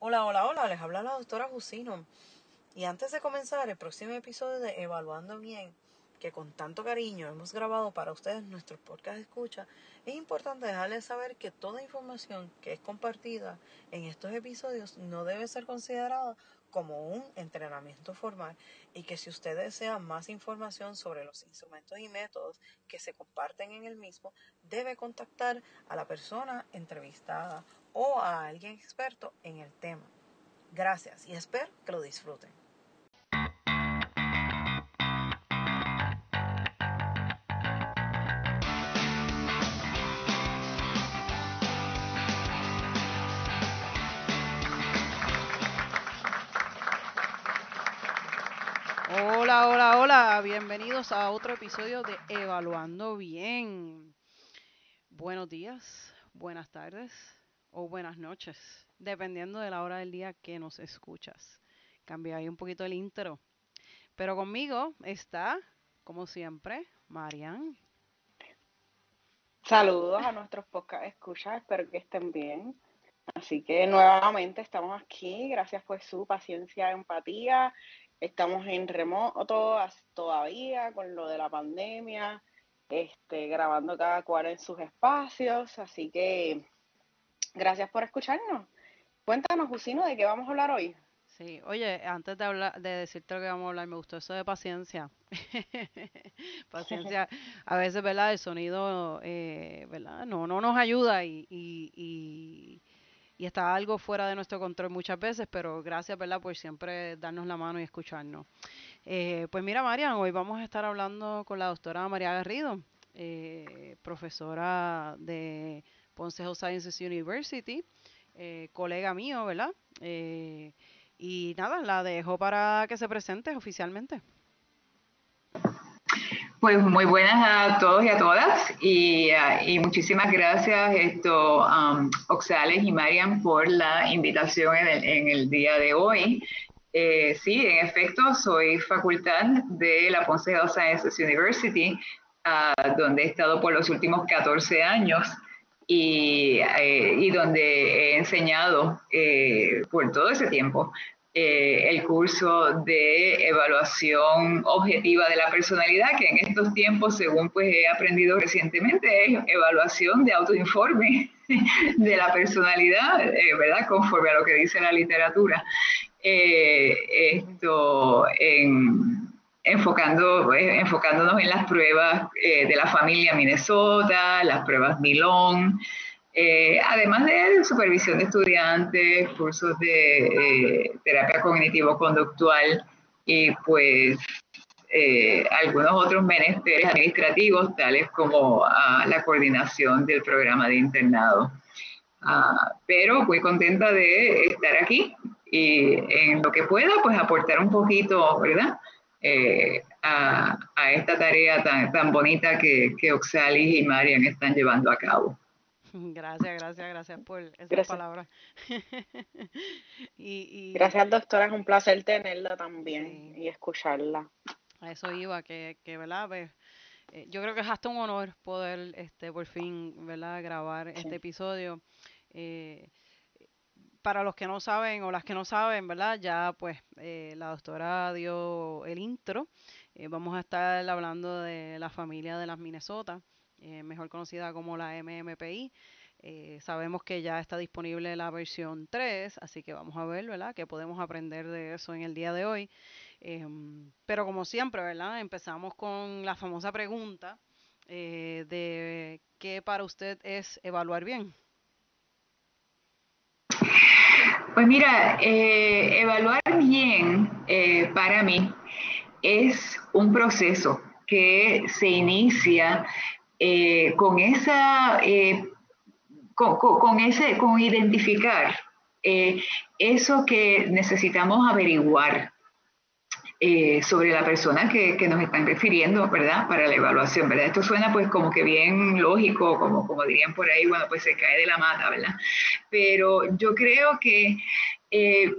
Hola, hola, hola, les habla la doctora Jusino. Y antes de comenzar el próximo episodio de Evaluando Bien, que con tanto cariño hemos grabado para ustedes nuestros podcast escucha, es importante dejarles saber que toda información que es compartida en estos episodios no debe ser considerada como un entrenamiento formal y que si usted desea más información sobre los instrumentos y métodos que se comparten en el mismo, debe contactar a la persona entrevistada o a alguien experto en el tema. Gracias y espero que lo disfruten. Hola, hola, hola, bienvenidos a otro episodio de Evaluando Bien. Buenos días, buenas tardes o buenas noches, dependiendo de la hora del día que nos escuchas. Cambié ahí un poquito el intro. Pero conmigo está, como siempre, Marian. Saludos a nuestros podcast escuchas, espero que estén bien. Así que nuevamente estamos aquí, gracias por su paciencia, empatía Estamos en remoto todavía con lo de la pandemia, este, grabando cada cual en sus espacios, así que gracias por escucharnos. Cuéntanos, Jusino, de qué vamos a hablar hoy. Sí, oye, antes de hablar, de decirte lo que vamos a hablar, me gustó eso de paciencia. paciencia, a veces, ¿verdad? El sonido, eh, ¿verdad? No, no nos ayuda y, y y está algo fuera de nuestro control muchas veces, pero gracias, ¿verdad?, por siempre darnos la mano y escucharnos. Eh, pues mira, Marian, hoy vamos a estar hablando con la doctora María Garrido, eh, profesora de Ponce Health Sciences University, eh, colega mío, ¿verdad? y nada, la dejo para que se presente oficialmente. Pues muy buenas a todos y a todas y, ah, muchísimas gracias esto, um, Oxales y Marian por la invitación en el, día de hoy. Eh, sí, en efecto, soy facultad de la Ponce Sciences University, ah, donde he estado por los últimos 14 años y, eh, y donde he enseñado eh, por todo ese tiempo eh, el curso de evaluación objetiva de la personalidad, que en estos tiempos, según pues he aprendido recientemente, es evaluación de autoinforme de la personalidad, ¿verdad? Conforme a lo que dice la literatura. Esto enfocando, enfocándonos en las pruebas de la familia Minnesota, las pruebas Milón, eh, además de supervisión de estudiantes, cursos de eh, terapia cognitivo-conductual y pues eh, algunos otros menesteres administrativos, tales como ah, la coordinación del programa de internado. Ah, pero muy contenta de estar aquí y en lo que pueda, pues aportar un poquito, ¿verdad? A, esta tarea tan, tan bonita que, que Oxalis y Marian están llevando a cabo. Gracias, gracias, gracias por esa palabra. y, Gracias, doctora, es un placer tenerla también y escucharla. A eso iba, que, que ¿verdad? Pues, eh, yo creo que es hasta un honor poder este por fin, ¿verdad?, grabar este episodio. Eh, para los que no saben o las que no saben, ¿verdad? Ya pues eh, la doctora dio el intro. vamos a estar hablando de la familia de las Minnesota. Eh, mejor conocida como la MMPI. Eh, sabemos que ya está disponible la versión 3, así que vamos a ver, ¿verdad?, qué podemos aprender de eso en el día de hoy. Pero como siempre, ¿verdad?, empezamos con la famosa pregunta eh, de qué para usted es evaluar bien. Pues mira, evaluar bien para mí es un proceso que se inicia eh, con esa, eh, con, ese, con identificar eh, eso que necesitamos averiguar sobre la persona que, nos están refiriendo, ¿verdad? Para la evaluación, ¿verdad? Esto suena pues como que bien lógico, como, como dirían por ahí, bueno, pues se cae de la mata, ¿verdad? Pero yo creo que eh,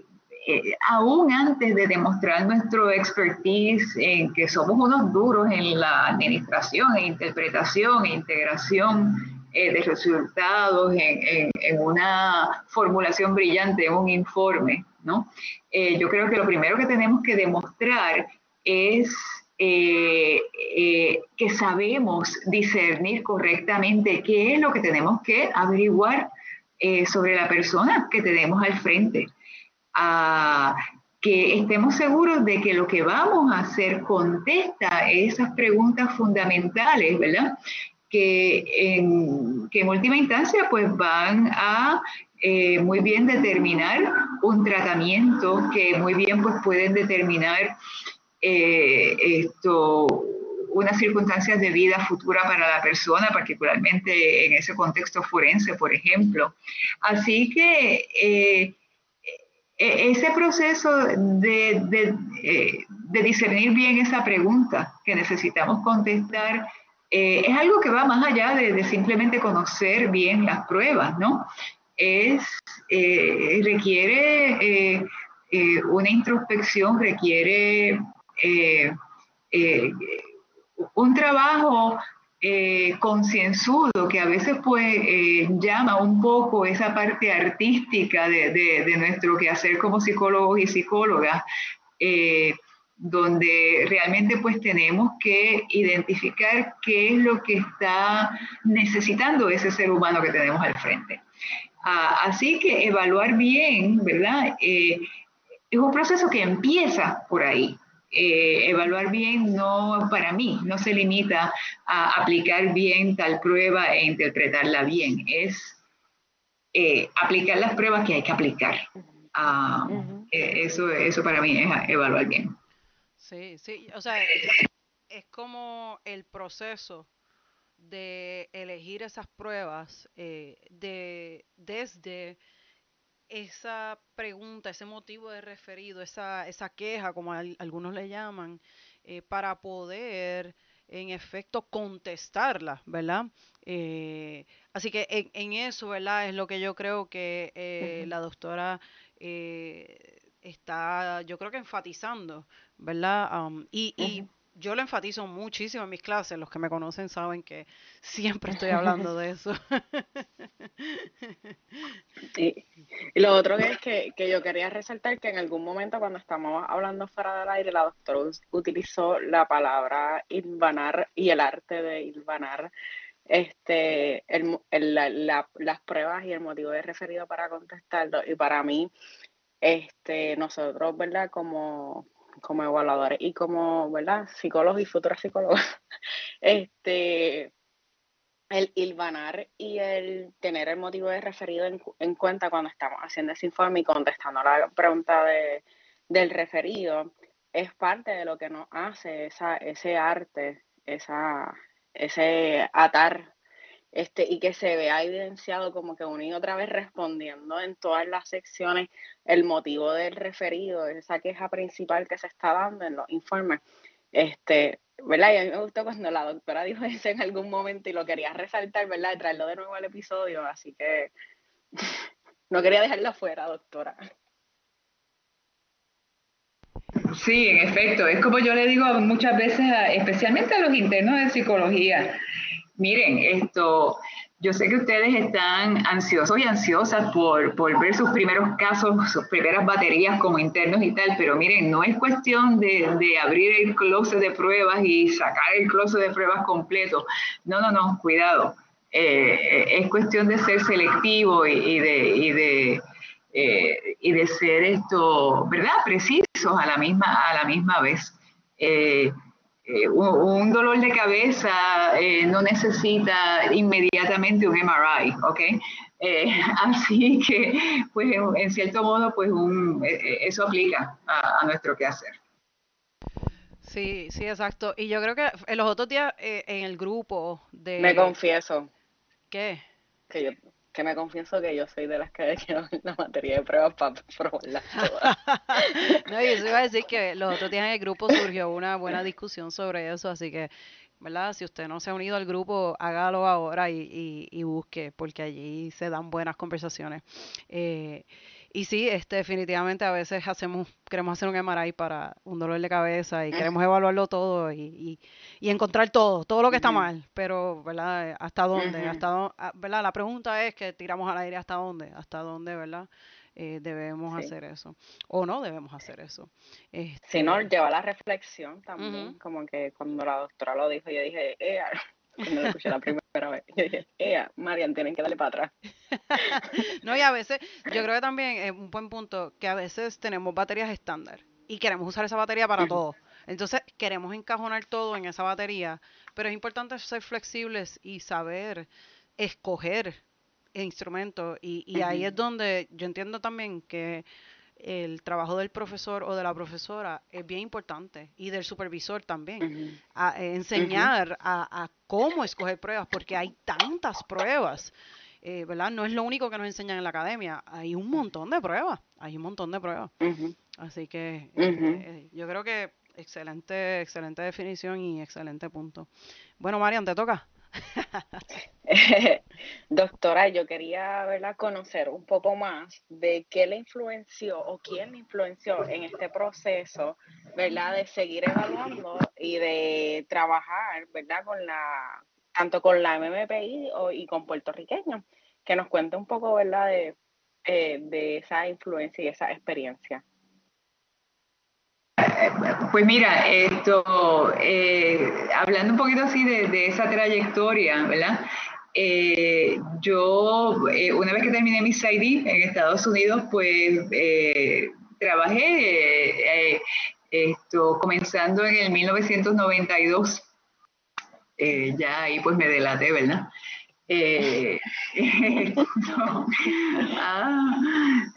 aún antes de demostrar nuestro expertise en que somos unos duros en la administración e interpretación e integración eh, de resultados en, una formulación brillante, en un informe, ¿no? Eh, yo creo que lo primero que tenemos que demostrar es eh, que sabemos discernir correctamente qué es lo que tenemos que averiguar sobre la persona que tenemos al frente. Ah, que estemos seguros de que lo que vamos a hacer contesta esas preguntas fundamentales, ¿verdad? Que en, que en última instancia pues van a eh, muy bien determinar un tratamiento, que muy bien pues pueden determinar eh, esto, unas circunstancias de vida futura para la persona, particularmente en ese contexto forense, por ejemplo. Así que eh, e, ese proceso de, de, discernir bien esa pregunta que necesitamos contestar eh, es algo que va más allá de, simplemente conocer bien las pruebas, ¿no? Es, eh, requiere una introspección, requiere un trabajo eh, concienzudo que a veces pues eh, llama un poco esa parte artística de, de, nuestro quehacer como psicólogos y psicólogas, eh, donde realmente pues tenemos que identificar qué es lo que está necesitando ese ser humano que tenemos al frente. Ah, así que evaluar bien, ¿verdad? es un proceso que empieza por ahí. Eh, evaluar bien no, para mí, no se limita a aplicar bien tal prueba e interpretarla bien, es eh, aplicar las pruebas que hay que aplicar. Ah, eh, eso, eso para mí es evaluar bien. Sí, sí, o sea, es como el proceso de elegir esas pruebas de, desde esa pregunta, ese motivo de referido, esa, esa queja, como algunos le llaman, eh, para poder en efecto contestarla, ¿verdad? Eh, así que en, eso, ¿verdad? Es lo que yo creo que eh, la doctora está, yo creo que enfatizando, ¿verdad? Um, y, y yo lo enfatizo muchísimo en mis clases. Los que me conocen saben que siempre estoy hablando de eso. Y lo otro que es que, que, yo quería resaltar que en algún momento cuando estamos hablando fuera del aire, la doctora utilizó la palabra ilvanar y el arte de ilvanar este, el, las pruebas y el motivo de referido para contestarlo. Y para mí, este, nosotros, ¿verdad? Como como evaluadores y como, ¿verdad? Psicólogos y futuros psicólogos, este, el ilvanar y el tener el motivo de referido en, cuenta cuando estamos haciendo ese informe y contestando la pregunta de, del referido es parte de lo que nos hace esa, ese arte, esa, ese atar este, y que se vea evidenciado como que una y otra vez respondiendo en todas las secciones el motivo del referido, esa queja principal que se está dando en los informes. Este, ¿verdad? Y a mí me gustó cuando la doctora dijo eso en algún momento y lo quería resaltar, ¿verdad? Traerlo de nuevo al episodio, así que no quería dejarlo fuera, doctora. Sí, en efecto, es como yo le digo muchas veces, especialmente a los internos de psicología, Miren, esto, yo sé que ustedes están ansiosos y ansiosas por, por, ver sus primeros casos, sus primeras baterías como internos y tal, pero miren, no es cuestión de, de abrir el closet de pruebas y sacar el closet de pruebas completo. No, no, no, cuidado. Eh, es cuestión de ser selectivo y, de, y de, eh, y de ser esto, ¿verdad? Precisos a la misma, a la misma vez. Eh, un, dolor de cabeza eh, no necesita inmediatamente un MRI, ¿ok? Eh, así que, pues, en cierto modo, pues, un, eso aplica a, nuestro quehacer. Sí, sí, exacto. Y yo creo que en los otros días en el grupo de... Me confieso. ¿Qué? Que yo que me confieso que yo soy de las que quedado la materia de pruebas para probarlas todas. no, yo iba a decir que los otros días en el grupo surgió una buena discusión sobre eso, así que, ¿verdad? Si usted no se ha unido al grupo, hágalo ahora y, y, busque, porque allí se dan buenas conversaciones. Eh, y sí, este, definitivamente a veces hacemos, queremos hacer un MRI para un dolor de cabeza y queremos evaluarlo todo y, y, encontrar todo, todo lo que está mal, pero, ¿verdad? ¿Hasta dónde? hasta ah, ¿verdad? La pregunta es que tiramos al aire hasta dónde, hasta dónde, ¿verdad? Eh, debemos hacer eso o no debemos hacer eso. Este, si no, lleva la reflexión también, como que cuando la doctora lo dijo, yo dije, eh, cuando lo escuché la primera vez, yo dije, eh, Marian, tienen que darle para atrás. no, y a veces, yo creo que también es un buen punto que a veces tenemos baterías estándar y queremos usar esa batería para todo. Entonces queremos encajonar todo en esa batería, pero es importante ser flexibles y saber escoger instrumento y, y ahí es donde yo entiendo también que el trabajo del profesor o de la profesora es bien importante y del supervisor también. a, eh, enseñar a, cómo escoger pruebas porque hay tantas pruebas. Eh, ¿verdad? No es lo único que nos enseñan en la academia, hay un montón de pruebas, hay un montón de pruebas. Así que eh, yo creo que excelente, excelente definición y excelente punto. Bueno, Marian, te toca. Doctora, yo quería ¿verdad? conocer un poco más de qué le influenció o quién le influenció en este proceso, ¿verdad? De seguir evaluando y de trabajar, ¿verdad? Con la, tanto con la MMPI y con puertorriqueños. Que nos cuente un poco, ¿verdad? De, eh, de esa influencia y esa experiencia. Pues mira, esto, eh, hablando un poquito así de, esa trayectoria, ¿verdad? Eh, yo, eh, una vez que terminé mi ID en Estados Unidos, pues trabajé esto, comenzando en el 1992. ya ahí pues me delaté, ¿verdad? ah,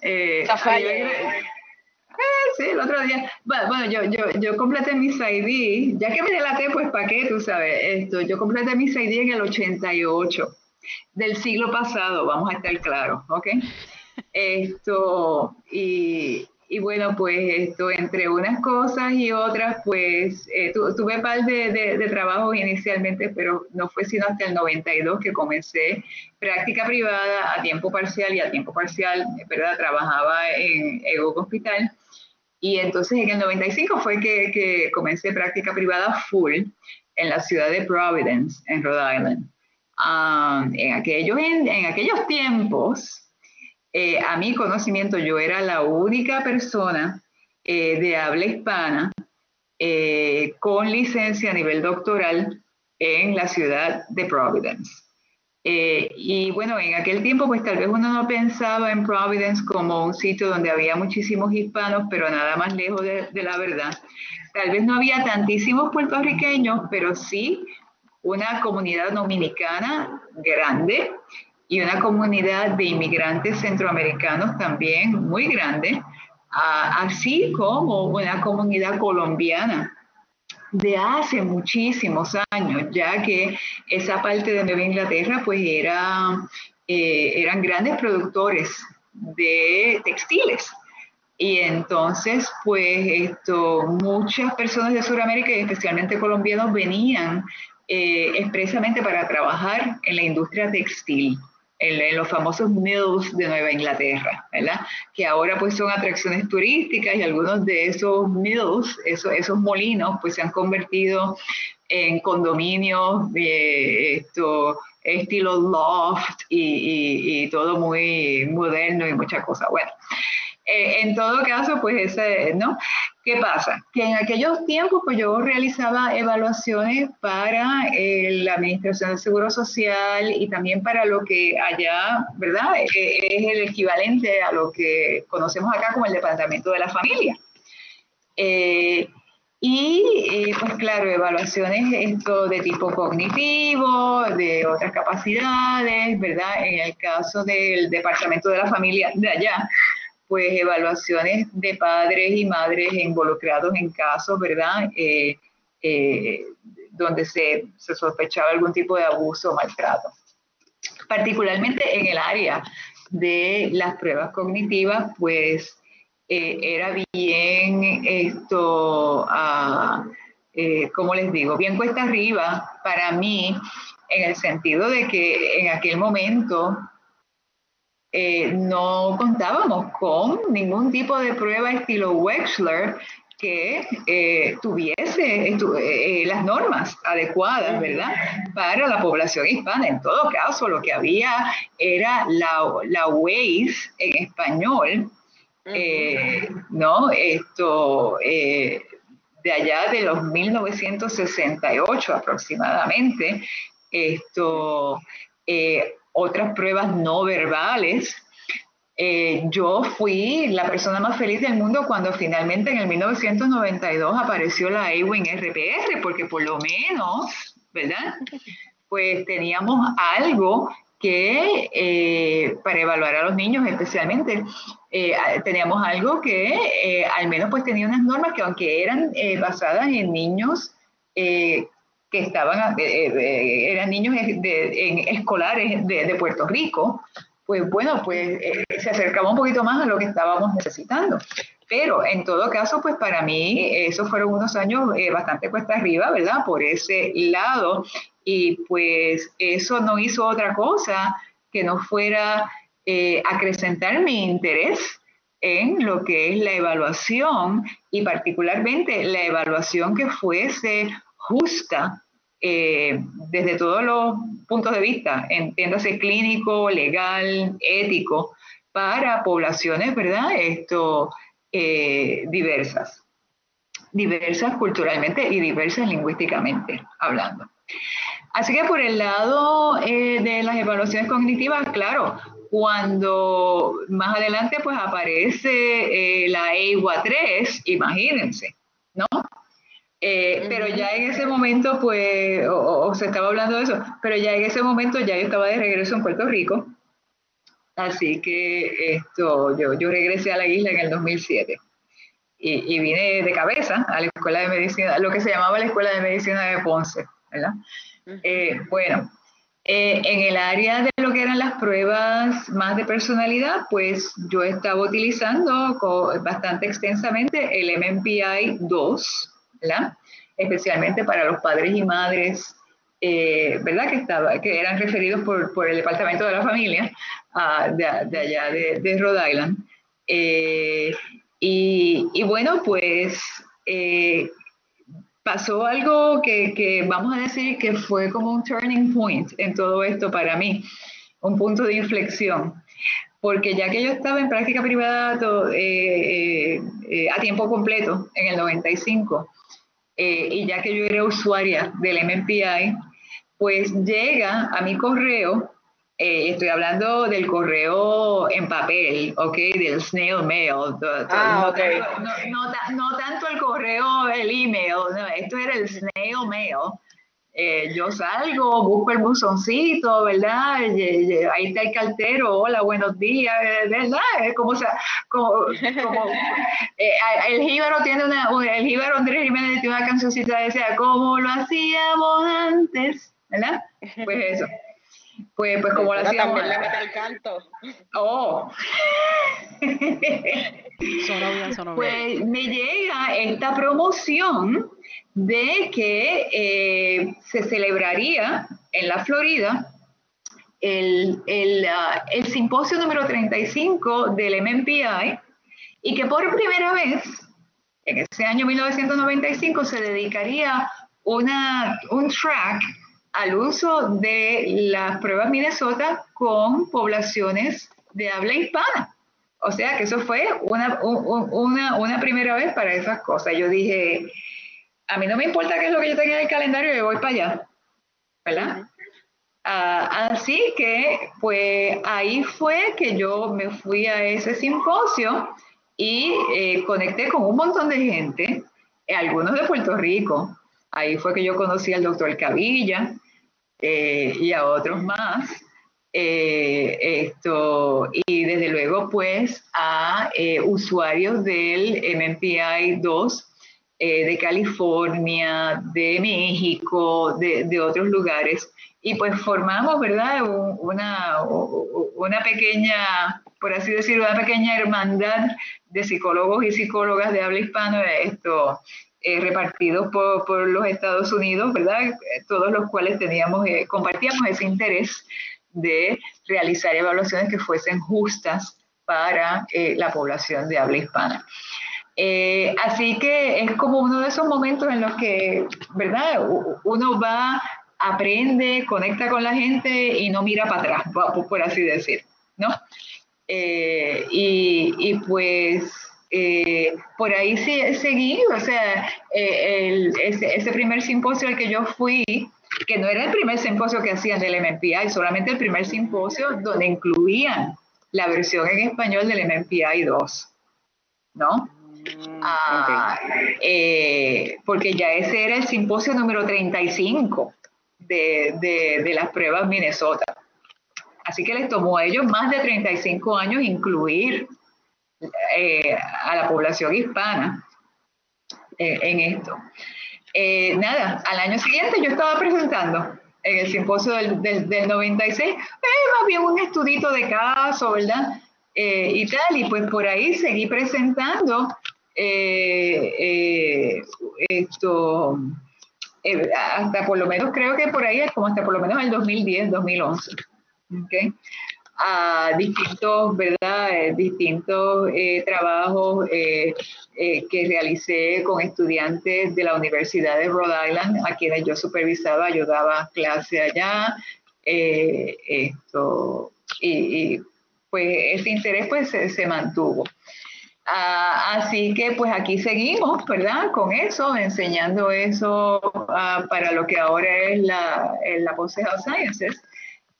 eh, sí, el otro día. Bueno, yo, yo, yo completé mis ID, ya que me delaté, pues ¿para qué? Tú sabes, esto, yo completé mis ID en el 88 del siglo pasado, vamos a estar claros, ¿ok? Esto, y, y bueno, pues esto, entre unas cosas y otras, pues eh, tuve un par de, de, de trabajos inicialmente, pero no fue sino hasta el 92 que comencé práctica privada a tiempo parcial y a tiempo parcial, ¿verdad? Trabajaba en, en un hospital y entonces en el 95 fue que, comencé práctica privada full en la ciudad de Providence, en Rhode Island. En, aquellos, en, aquellos tiempos, eh, a mi conocimiento, yo era la única persona eh, de habla hispana eh, con licencia a nivel doctoral en la ciudad de Providence. Eh, y bueno, en aquel tiempo pues tal vez uno no pensaba en Providence como un sitio donde había muchísimos hispanos, pero nada más lejos de, la verdad. Tal vez no había tantísimos puertorriqueños, pero sí una comunidad dominicana grande y una comunidad de inmigrantes centroamericanos también muy grande, así como una comunidad colombiana de hace muchísimos años, ya que esa parte de Nueva Inglaterra pues era, eh, eran grandes productores de textiles. Y entonces, pues esto, muchas personas de Sudamérica y especialmente colombianos venían eh, expresamente para trabajar en la industria textil en, los famosos mills de Nueva Inglaterra, ¿verdad? Que ahora pues son atracciones turísticas y algunos de esos mills, esos, esos molinos, pues se han convertido en condominios de esto, estilo loft y, y, todo muy moderno y muchas cosas. Bueno, eh, en todo caso, pues ese, ¿no? ¿Qué pasa? Que en aquellos tiempos, pues yo realizaba evaluaciones para eh, la Administración del Seguro Social y también para lo que allá, ¿verdad? Eh, es el equivalente a lo que conocemos acá como el Departamento de la Familia. Y pues claro, evaluaciones esto de tipo cognitivo, de otras capacidades, ¿verdad? En el caso del Departamento de la Familia de allá, pues evaluaciones de padres y madres involucrados en casos, ¿verdad? Eh, eh, donde se, sospechaba algún tipo de abuso o maltrato. Particularmente en el área de las pruebas cognitivas, pues eh, era bien esto, ah, como les digo, bien cuesta arriba para mí, en el sentido de que en aquel momento eh, no contábamos con ningún tipo de prueba estilo Wechsler que eh, tuviese eh, las normas adecuadas, ¿verdad? Para la población hispana. En todo caso, lo que había era la, la en español, ¿no? Esto, de allá de los 1968 aproximadamente, esto, otras pruebas no verbales. Eh, yo fui la persona más feliz del mundo cuando finalmente en el 1992 apareció la AWIN RPR, porque por lo menos, ¿verdad? Pues teníamos algo que eh, para evaluar a los niños especialmente, eh, teníamos algo que al menos pues tenía unas normas que aunque eran basadas en niños que estaban, eh, eh, eran niños de, escolares de, Puerto Rico, pues bueno, pues eh, se acercaba un poquito más a lo que estábamos necesitando. Pero en todo caso, pues para mí esos fueron unos años bastante cuesta arriba, ¿verdad? Por ese lado. Y pues eso no hizo otra cosa que no fuera acrecentar mi interés en lo que es la evaluación y particularmente la evaluación que fuese justa eh, desde todos los puntos de vista, entiéndase clínico, legal, ético, para poblaciones, ¿verdad? Esto, eh, diversas, diversas culturalmente y diversas lingüísticamente hablando. Así que por el lado eh, de las evaluaciones cognitivas, claro, cuando más adelante pues aparece la EIWA 3, imagínense, ¿no? Eh, pero ya en ese momento, pues, o, se estaba hablando de eso, pero ya en ese momento ya yo estaba de regreso en Puerto Rico. Así que esto, yo, yo regresé a la isla en el 2007 y, y, vine de cabeza a la Escuela de Medicina, lo que se llamaba la Escuela de Medicina de Ponce, ¿verdad? Eh, bueno, eh, en el área de lo que eran las pruebas más de personalidad, pues yo estaba utilizando bastante extensamente el MMPI 2, especialmente para los padres y madres, eh, ¿verdad? Que, estaba, que eran referidos por, el Departamento de la Familia ah, de, allá de, Rhode Island. Eh, y, bueno, pues eh, pasó algo que, vamos a decir que fue como un turning point en todo esto para mí, un punto de inflexión. Porque ya que yo estaba en práctica privada a tiempo completo en el 95, eh, y ya que yo era usuaria del MMPI, pues llega a mi correo, eh, estoy hablando del correo en papel, ¿ok? Del snail mail. Ah, no, tanto, no, tanto el correo, el email, esto era el snail mail. Eh, yo salgo, busco el buzoncito, ¿verdad? Ahí está el cartero, hola, buenos días, ¿verdad? Es como, sea, como, eh, el jíbaro tiene una, el jíbaro Andrés Jiménez tiene una cancioncita que decía, como lo hacíamos antes, ¿verdad? Pues eso. Pues, pues como lo hacíamos. También le mete el canto. Oh. bien, bien. Pues me llega esta promoción de que eh, se celebraría en la Florida el, el, ah, el, simposio número 35 del MMPI y que por primera vez en ese año 1995 se dedicaría una, un track al uso de las pruebas Minnesota con poblaciones de habla hispana. O sea que eso fue una, una, una primera vez para esas cosas. Yo dije, a mí no me importa qué es lo que yo tenga en el calendario, yo voy para allá, ¿verdad? Ah, así que, pues ahí fue que yo me fui a ese simposio y eh, conecté con un montón de gente, eh, algunos de Puerto Rico. Ahí fue que yo conocí al doctor Cavilla eh, y a otros más. esto, y desde luego, pues, a usuarios del MMPI 2 eh, de California, de México, de, otros lugares. Y pues formamos, ¿verdad? Una, una pequeña, por así decirlo, una pequeña hermandad de psicólogos y psicólogas de habla hispana, esto, eh, repartidos por, por, los Estados Unidos, ¿verdad? Todos los cuales teníamos, eh, compartíamos ese interés de realizar evaluaciones que fuesen justas para eh, la población de habla hispana. Eh, así que es como uno de esos momentos en los que, ¿verdad? Uno va, aprende, conecta con la gente y no mira para atrás, por, así decir, ¿no? Eh, y, pues por ahí sí, seguí, o sea, ese, ese, primer simposio al que yo fui, que no era el primer simposio que hacían del MMPI, solamente el primer simposio donde incluían la versión en español del MMPI 2, ¿no? Mm, ah, eh, porque ya ese era el simposio número 35 de, de, las pruebas Minnesota. Así que les tomó a ellos más de 35 años incluir eh, a la población hispana eh, en esto. nada, al año siguiente yo estaba presentando en el simposio del, del, 96, eh, más bien un estudito de caso, ¿verdad? Eh, y tal, y pues por ahí seguí presentando eh, eh, esto, hasta por lo menos creo que por ahí, como hasta por lo menos el 2010, 2011. ¿okay? A distintos, ¿verdad? Eh, distintos eh, trabajos eh, que realicé con estudiantes de la Universidad de Rhode Island, a quienes yo supervisaba, ayudaba clase allá. esto, y, pues ese interés pues se, mantuvo. Ah, así que pues aquí seguimos, ¿verdad? Con eso, enseñando eso ah, para lo que ahora es la, la Consejo Sciences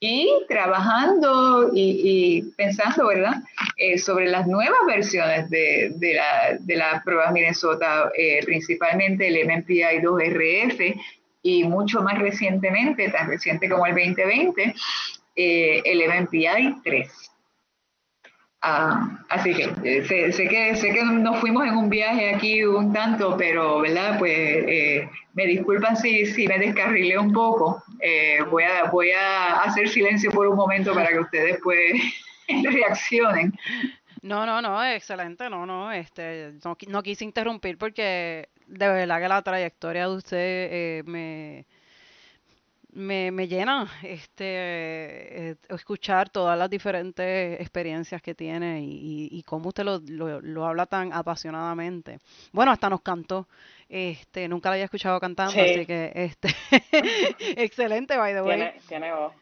y trabajando y, pensando, ¿verdad?, eh, sobre las nuevas versiones de, de, la, de las pruebas Minnesota, eh, principalmente el MMPI 2RF y mucho más recientemente, tan reciente como el 2020, eh, el MMPI 3. Ah, así que sé, que sé que nos fuimos en un viaje aquí un tanto, pero verdad, pues me disculpan si, si me descarrilé un poco. Eh, voy, a, voy a hacer silencio por un momento para que ustedes pues reaccionen. No, no, no, excelente, no, no, este, no, quise interrumpir porque de verdad que la trayectoria de usted eh, me, me, me, llena este eh, escuchar todas las diferentes experiencias que tiene y, y, cómo usted lo, lo, habla tan apasionadamente. Bueno, hasta nos cantó. Este, nunca la había escuchado cantando, así que este excelente by the way. Tiene, voz.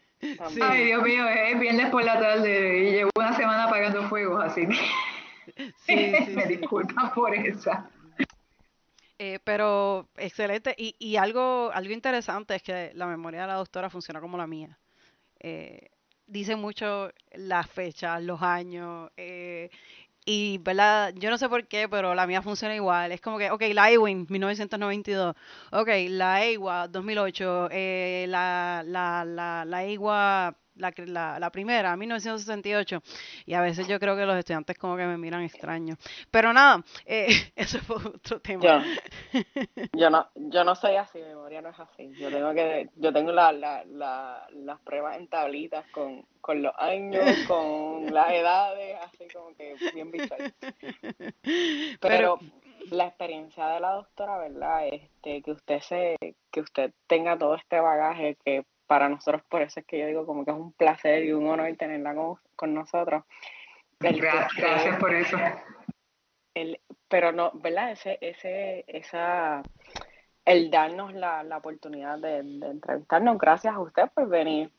Ay, Dios mío, es viernes por la tarde y llevo una semana apagando fuegos, así que sí, sí, me disculpan por esa. Eh, pero excelente. Y, y algo, algo interesante es que la memoria de la doctora funciona como la mía. Eh, dice mucho las fechas, los años, eh, y, ¿verdad? Yo no sé por qué, pero la mía funciona igual. Es como que, ok, la Ewing, 1992. Ok, la 2008. Eh, la, la, la, la EIWA la, la, la primera, 1968, y a veces yo creo que los estudiantes como que me miran extraño. Pero nada, eh, eso fue otro tema. Yo, no, yo no soy así, mi memoria no es así. Yo tengo que, yo tengo la, la, la, las pruebas en tablitas con, con los años, con las edades, así como que bien visual. Pero, la experiencia de la doctora, ¿verdad? Este, que usted se, que usted tenga todo este bagaje que para nosotros, por eso es que yo digo como que es un placer y un honor tenerla con, nosotros. gracias, por eso. El, pero no, ¿verdad? Ese, ese, esa, el darnos la, la oportunidad de, entrevistarnos, gracias a usted por venir.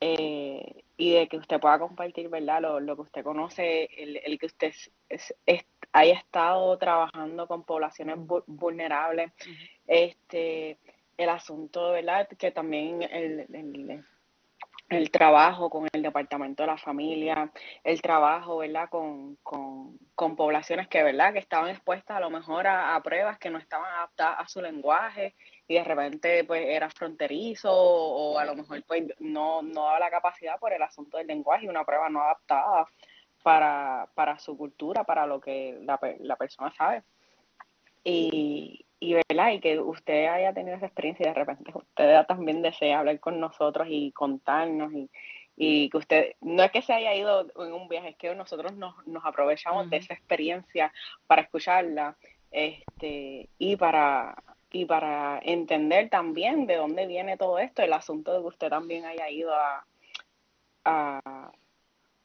Eh, y de que usted pueda compartir, ¿verdad? Lo, lo que usted conoce, el, el que usted es, haya estado trabajando con poblaciones vulnerables, este, el asunto, ¿verdad? Que también el, el, trabajo con el Departamento de la Familia, el trabajo, ¿verdad? Con, poblaciones que, ¿verdad? Que estaban expuestas a lo mejor a, pruebas que no estaban adaptadas a su lenguaje y de repente pues era fronterizo o, a lo mejor pues no, no daba la capacidad por el asunto del lenguaje y una prueba no adaptada para, para su cultura, para lo que la, la persona sabe. Y, y, ¿verdad? y que usted haya tenido esa experiencia y de repente usted también desea hablar con nosotros y contarnos y, y que usted, no es que se haya ido en un viaje, es que nosotros nos, nos aprovechamos de esa experiencia para escucharla este, y, para, y para entender también de dónde viene todo esto, el asunto de que usted también haya ido a, a,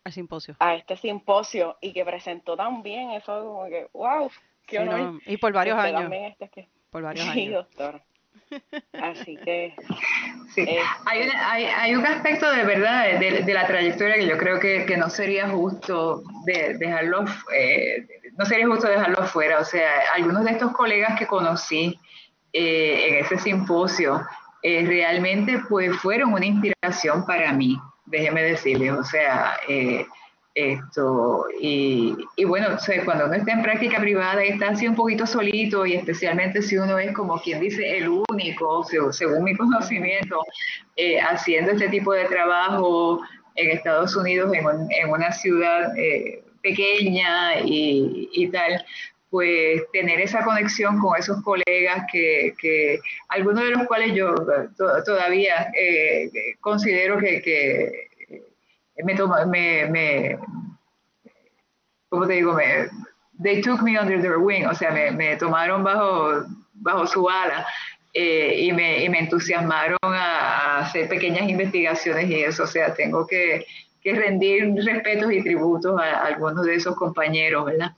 al simposio. A este simposio y que presentó también eso como que, wow, qué honor. y por varios este años. Este que, por varios sí, doctor. Así que... Sí. Eh, hay, hay, hay, un aspecto de verdad de, de, la trayectoria que yo creo que, que no sería justo de, dejarlo, eh, no sería justo dejarlo fuera. O sea, algunos de estos colegas que conocí eh, en ese simposio realmente pues fueron una inspiración para mí déjeme decirles, o sea, eh, esto, y, y bueno, cuando uno está en práctica privada y está así un poquito solito, y especialmente si uno es como quien dice el único, según mi conocimiento, eh, haciendo este tipo de trabajo en Estados Unidos, en, en una ciudad eh, pequeña y, y, tal, pues tener esa conexión con esos colegas que, que algunos de los cuales yo todavía eh, considero que me, me, me, ¿cómo te digo? Me, they took me under their wing, o sea, me, me tomaron bajo, bajo su ala eh, y, me, y me entusiasmaron a, hacer pequeñas investigaciones y eso, o sea, tengo que, que rendir respetos y tributos a, a algunos de esos compañeros, ¿verdad?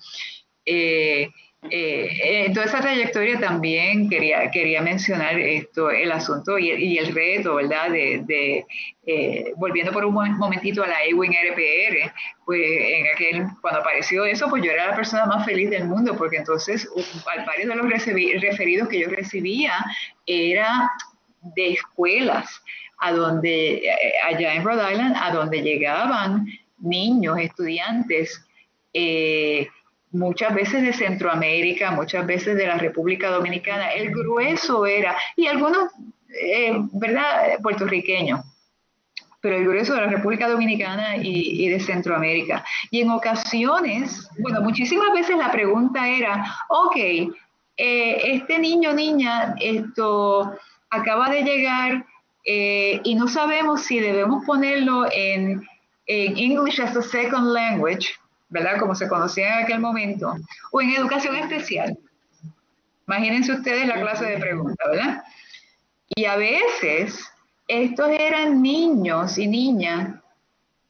Eh, eh, en toda esa trayectoria también quería, quería mencionar esto, el asunto y, el reto, ¿verdad? De, eh, volviendo por un momentito a la Ewing RPR, pues en aquel, cuando apareció eso, pues yo era la persona más feliz del mundo, porque entonces varios de los referidos que yo recibía era de escuelas, a donde, allá en Rhode Island, a donde llegaban niños, estudiantes, eh, muchas veces de Centroamérica, muchas veces de la República Dominicana, el grueso era, y algunos, eh, ¿verdad?, puertorriqueños, pero el grueso de la República Dominicana y, de Centroamérica. Y en ocasiones, bueno, muchísimas veces la pregunta era, ok, eh, este niño niña esto acaba de llegar eh, y no sabemos si debemos ponerlo en, en English as a second language, ¿verdad? Como se conocía en aquel momento, o en educación especial. Imagínense ustedes la clase de preguntas, ¿verdad? Y a veces estos eran niños y niñas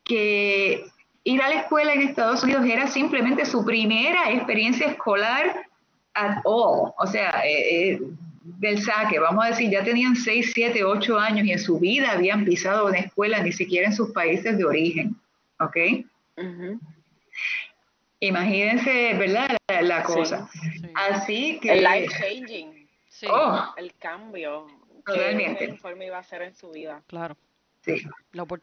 que ir a la escuela en Estados Unidos era simplemente su primera experiencia escolar at all, o sea, eh, eh, del saque, vamos a decir, ya tenían 6, 7, 8 años y en su vida habían pisado una escuela, ni siquiera en sus países de origen, ¿ok? Imagínense, ¿verdad? La, cosa. Así que... El life changing. Oh. el cambio. Totalmente. Que informe iba a hacer en su vida. Claro. Sí.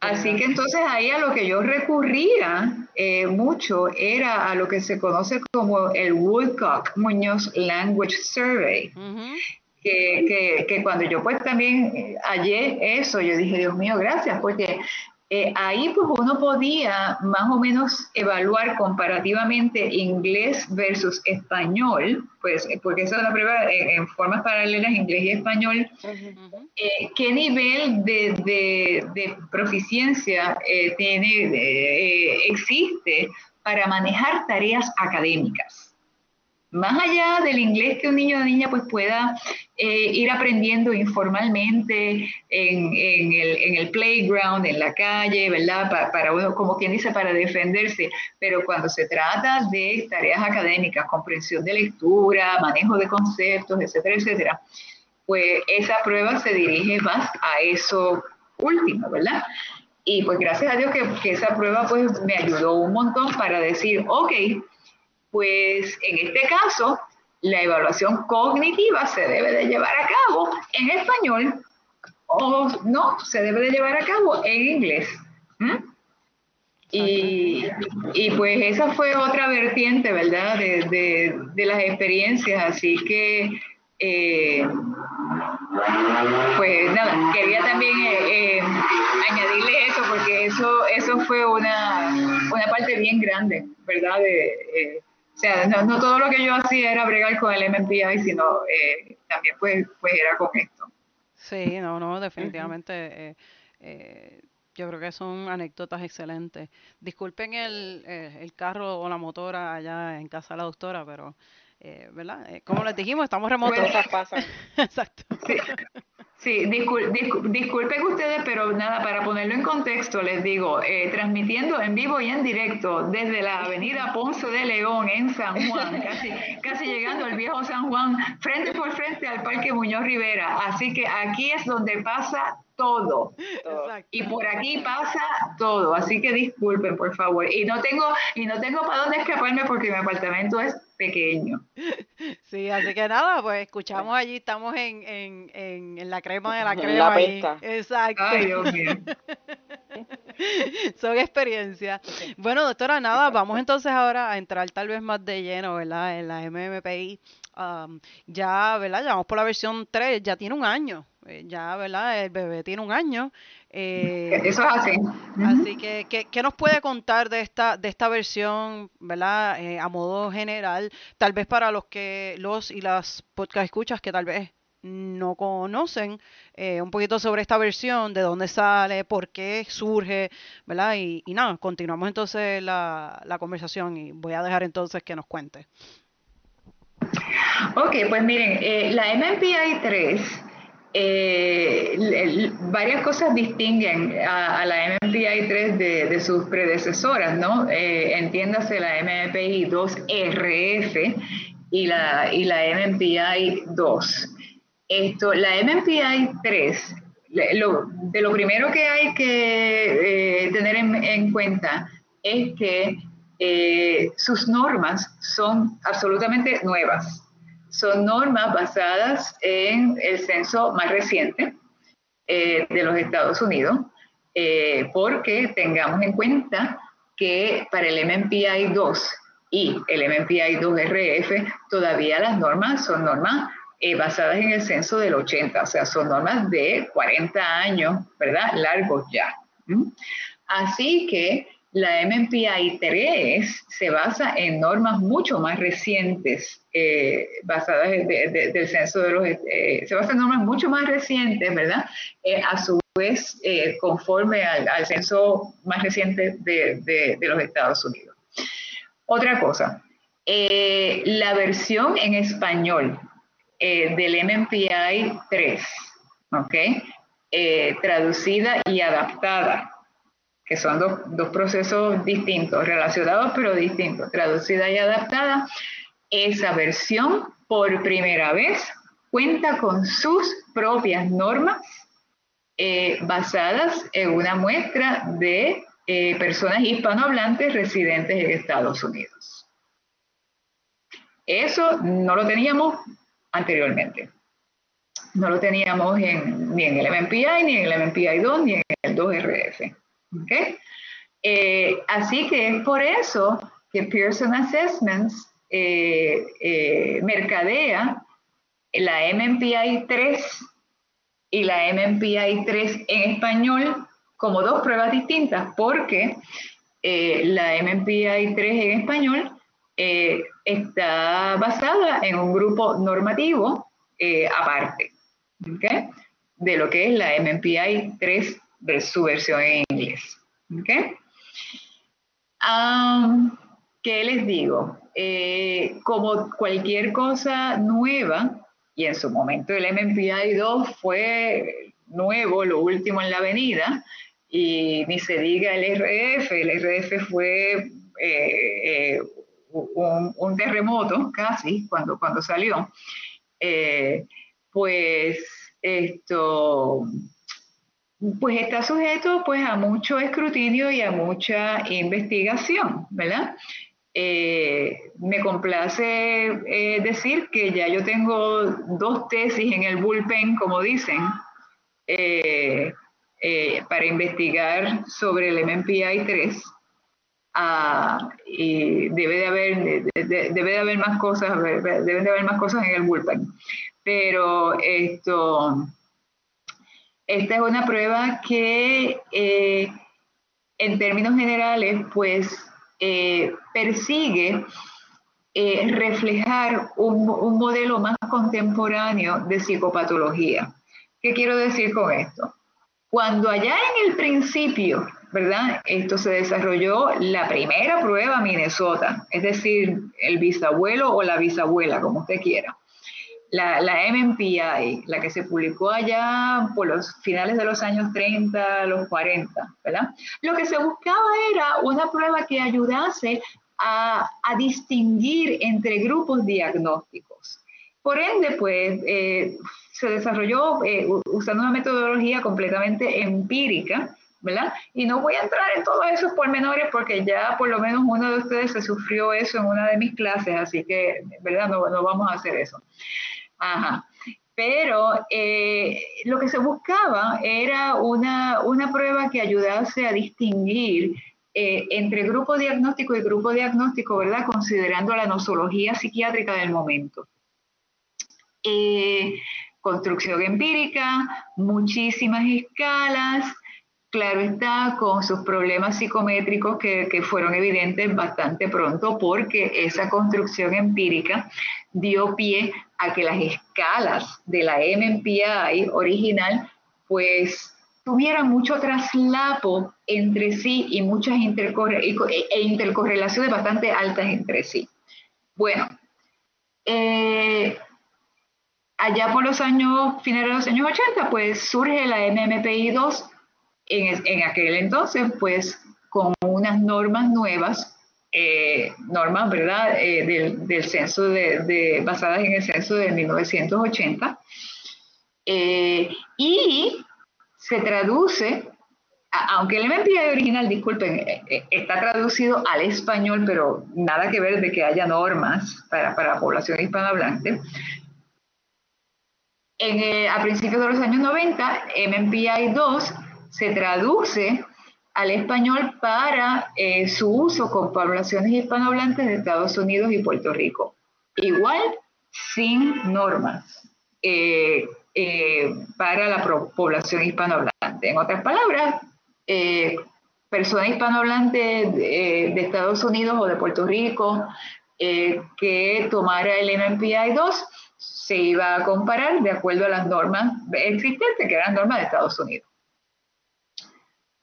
Así que entonces ahí a lo que yo recurría eh, mucho era a lo que se conoce como el Woodcock Muñoz Language Survey. que, que, que, cuando yo pues también hallé eso, yo dije, Dios mío, gracias, porque eh, ahí pues uno podía más o menos evaluar comparativamente inglés versus español, pues eh, porque esa es la prueba eh, en formas paralelas inglés y español, qué nivel de, de proficiencia tiene, existe para manejar tareas académicas más allá del inglés que un niño o niña pues pueda eh, ir aprendiendo informalmente en, el, playground, en la calle, ¿verdad? para uno, como quien dice, para defenderse. Pero cuando se trata de tareas académicas, comprensión de lectura, manejo de conceptos, etcétera, etcétera, pues esa prueba se dirige más a eso último, ¿verdad? Y pues gracias a Dios que, que esa prueba pues me ayudó un montón para decir, ok, pues en este caso, la evaluación cognitiva se debe de llevar a cabo en español o no, se debe de llevar a cabo en inglés. Y, pues esa fue otra vertiente, ¿verdad? De, las experiencias, así que eh, pues nada, quería también eh, eh, añadirle eso porque eso, eso fue una, una parte bien grande, ¿verdad? De, o sea, no, todo lo que yo hacía era bregar con el MMPI, sino eh, también pues, pues era con esto. Sí, no, no, definitivamente. Eh, eh, yo creo que son anécdotas excelentes. Disculpen el, el carro o la motora allá en casa de la doctora, pero, ¿verdad? como les dijimos, estamos remotos. Cosas pasan. Exacto. Sí, disculpen ustedes, pero nada, para ponerlo en contexto, les digo, eh, transmitiendo en vivo y en directo desde la avenida Ponce de León en San Juan, casi, casi llegando al viejo San Juan, frente por frente al Parque Muñoz Rivera. Así que aquí es donde pasa todo. Y por aquí pasa todo, así que disculpen, por favor. Y no tengo y no tengo para dónde escaparme porque mi apartamento es pequeño. Sí, así que nada, pues escuchamos allí, estamos en, en, en, la crema de la crema. La Exacto. Ay, Dios mío. Son experiencias. Bueno, doctora, nada, vamos entonces ahora a entrar tal vez más de lleno, ¿verdad? En la MMPI. Ya, ¿verdad? Ya vamos por la versión 3, ya tiene un año. Eh, ya, ¿verdad? El bebé tiene un año. Eh, Eso es así. Así que, ¿qué, nos puede contar de esta, de esta versión, ¿verdad? Eh, a modo general, tal vez para los que, los y las podcast escuchas que tal vez no conocen un poquito sobre esta versión, de dónde sale, por qué surge, ¿verdad? Y, y nada, continuamos entonces la, la conversación y voy a dejar entonces que nos cuente. Ok, pues miren, la MMPI 3 eh, varias cosas distinguen a, la MPI 3 de, sus predecesoras, ¿no? Eh, entiéndase la MPI 2RF y la, y la MPI 2. Esto, la MPI 3, de lo primero que hay que eh, tener en, cuenta es que eh, sus normas son absolutamente nuevas son normas basadas en el censo más reciente eh, de los Estados Unidos, eh, porque tengamos en cuenta que para el MMPI 2 y el MMPI 2RF todavía las normas son normas basadas en el censo del 80, o sea, son normas de 40 años, ¿verdad? Largos ya. Así que la MMPI 3 se basa en normas mucho más recientes, eh, basadas del censo de los... Eh, se basa en normas mucho más recientes, ¿verdad? Eh, a su vez, conforme al, censo más reciente de, los Estados Unidos. Otra cosa, la versión en español del MMPI 3, ¿ok? traducida y adaptada que son dos, procesos distintos, relacionados pero distintos, traducida y adaptada, esa versión por primera vez cuenta con sus propias normas eh, basadas en una muestra de eh, personas hispanohablantes residentes en Estados Unidos. Eso no lo teníamos anteriormente. No lo teníamos ni en el MMPI, ni en el MMPI 2, ni en el 2RF. Eh, así que es por eso que Pearson Assessments eh, eh, mercadea la MMPI 3 y la MMPI 3 en español como dos pruebas distintas, porque la MMPI 3 en español está basada en un grupo normativo aparte de lo que es la MMPI 3 de su versión en inglés. ¿Qué les digo? Eh, como cualquier cosa nueva, y en su momento el MMPI 2 fue nuevo, lo último en la avenida, y ni se diga el RF, el RF fue eh, eh, un, terremoto casi cuando, cuando salió, pues esto pues está sujeto pues a mucho escrutinio y a mucha investigación, ¿verdad? Eh, me complace eh, decir que ya yo tengo dos tesis en el bullpen, como dicen, eh, para investigar sobre el MMPI 3. Ah, y debe de haber debe de haber más cosas deben de haber más cosas en el bullpen pero esto esta es una prueba que eh, en términos generales pues eh, persigue eh, reflejar un, un, modelo más contemporáneo de psicopatología. ¿Qué quiero decir con esto? Cuando allá en el principio, ¿verdad? Esto se desarrolló la primera prueba Minnesota, es decir, el bisabuelo o la bisabuela, como usted quiera. La, la MMPI, la que se publicó allá por los finales de los años 30, los 40, ¿verdad? Lo que se buscaba era una prueba que ayudase a, a distinguir entre grupos diagnósticos. Por ende, pues, eh, se desarrolló eh, usando una metodología completamente empírica, ¿verdad? Y no voy a entrar en todos esos pormenores porque ya por lo menos uno de ustedes se sufrió eso en una de mis clases, así que, ¿verdad? No, no vamos a hacer eso. Ajá. Pero eh, lo que se buscaba era una, una, prueba que ayudase a distinguir eh, entre grupo diagnóstico y grupo diagnóstico, ¿verdad? Considerando la nosología psiquiátrica del momento. Eh, construcción empírica, muchísimas escalas, claro está, con sus problemas psicométricos que, fueron evidentes bastante pronto porque esa construcción empírica dio pie a que las escalas de la MMPI original pues tuvieran mucho traslapo entre sí y muchas intercorre e intercorrelaciones bastante altas entre sí. Bueno, eh, allá por los años, finales de los años 80, pues surge la MMPI-2 en, en, aquel entonces, pues con unas normas nuevas, eh, normas, ¿verdad?, eh, del, del, censo de, de, basadas en el censo de 1980, eh, y se traduce, aunque el MMPI original, disculpen, eh, eh, está traducido al español, pero nada que ver de que haya normas para, para la población hispanohablante, en, a principios de los años 90, MMPI 2 se traduce al español para eh, su uso con poblaciones hispanohablantes de Estados Unidos y Puerto Rico. Igual, sin normas eh, eh, para la población hispanohablante. En otras palabras, persona hispanohablante de, de, Estados Unidos o de Puerto Rico que tomara el MMPI 2 se iba a comparar de acuerdo a las normas existentes, que eran normas de Estados Unidos.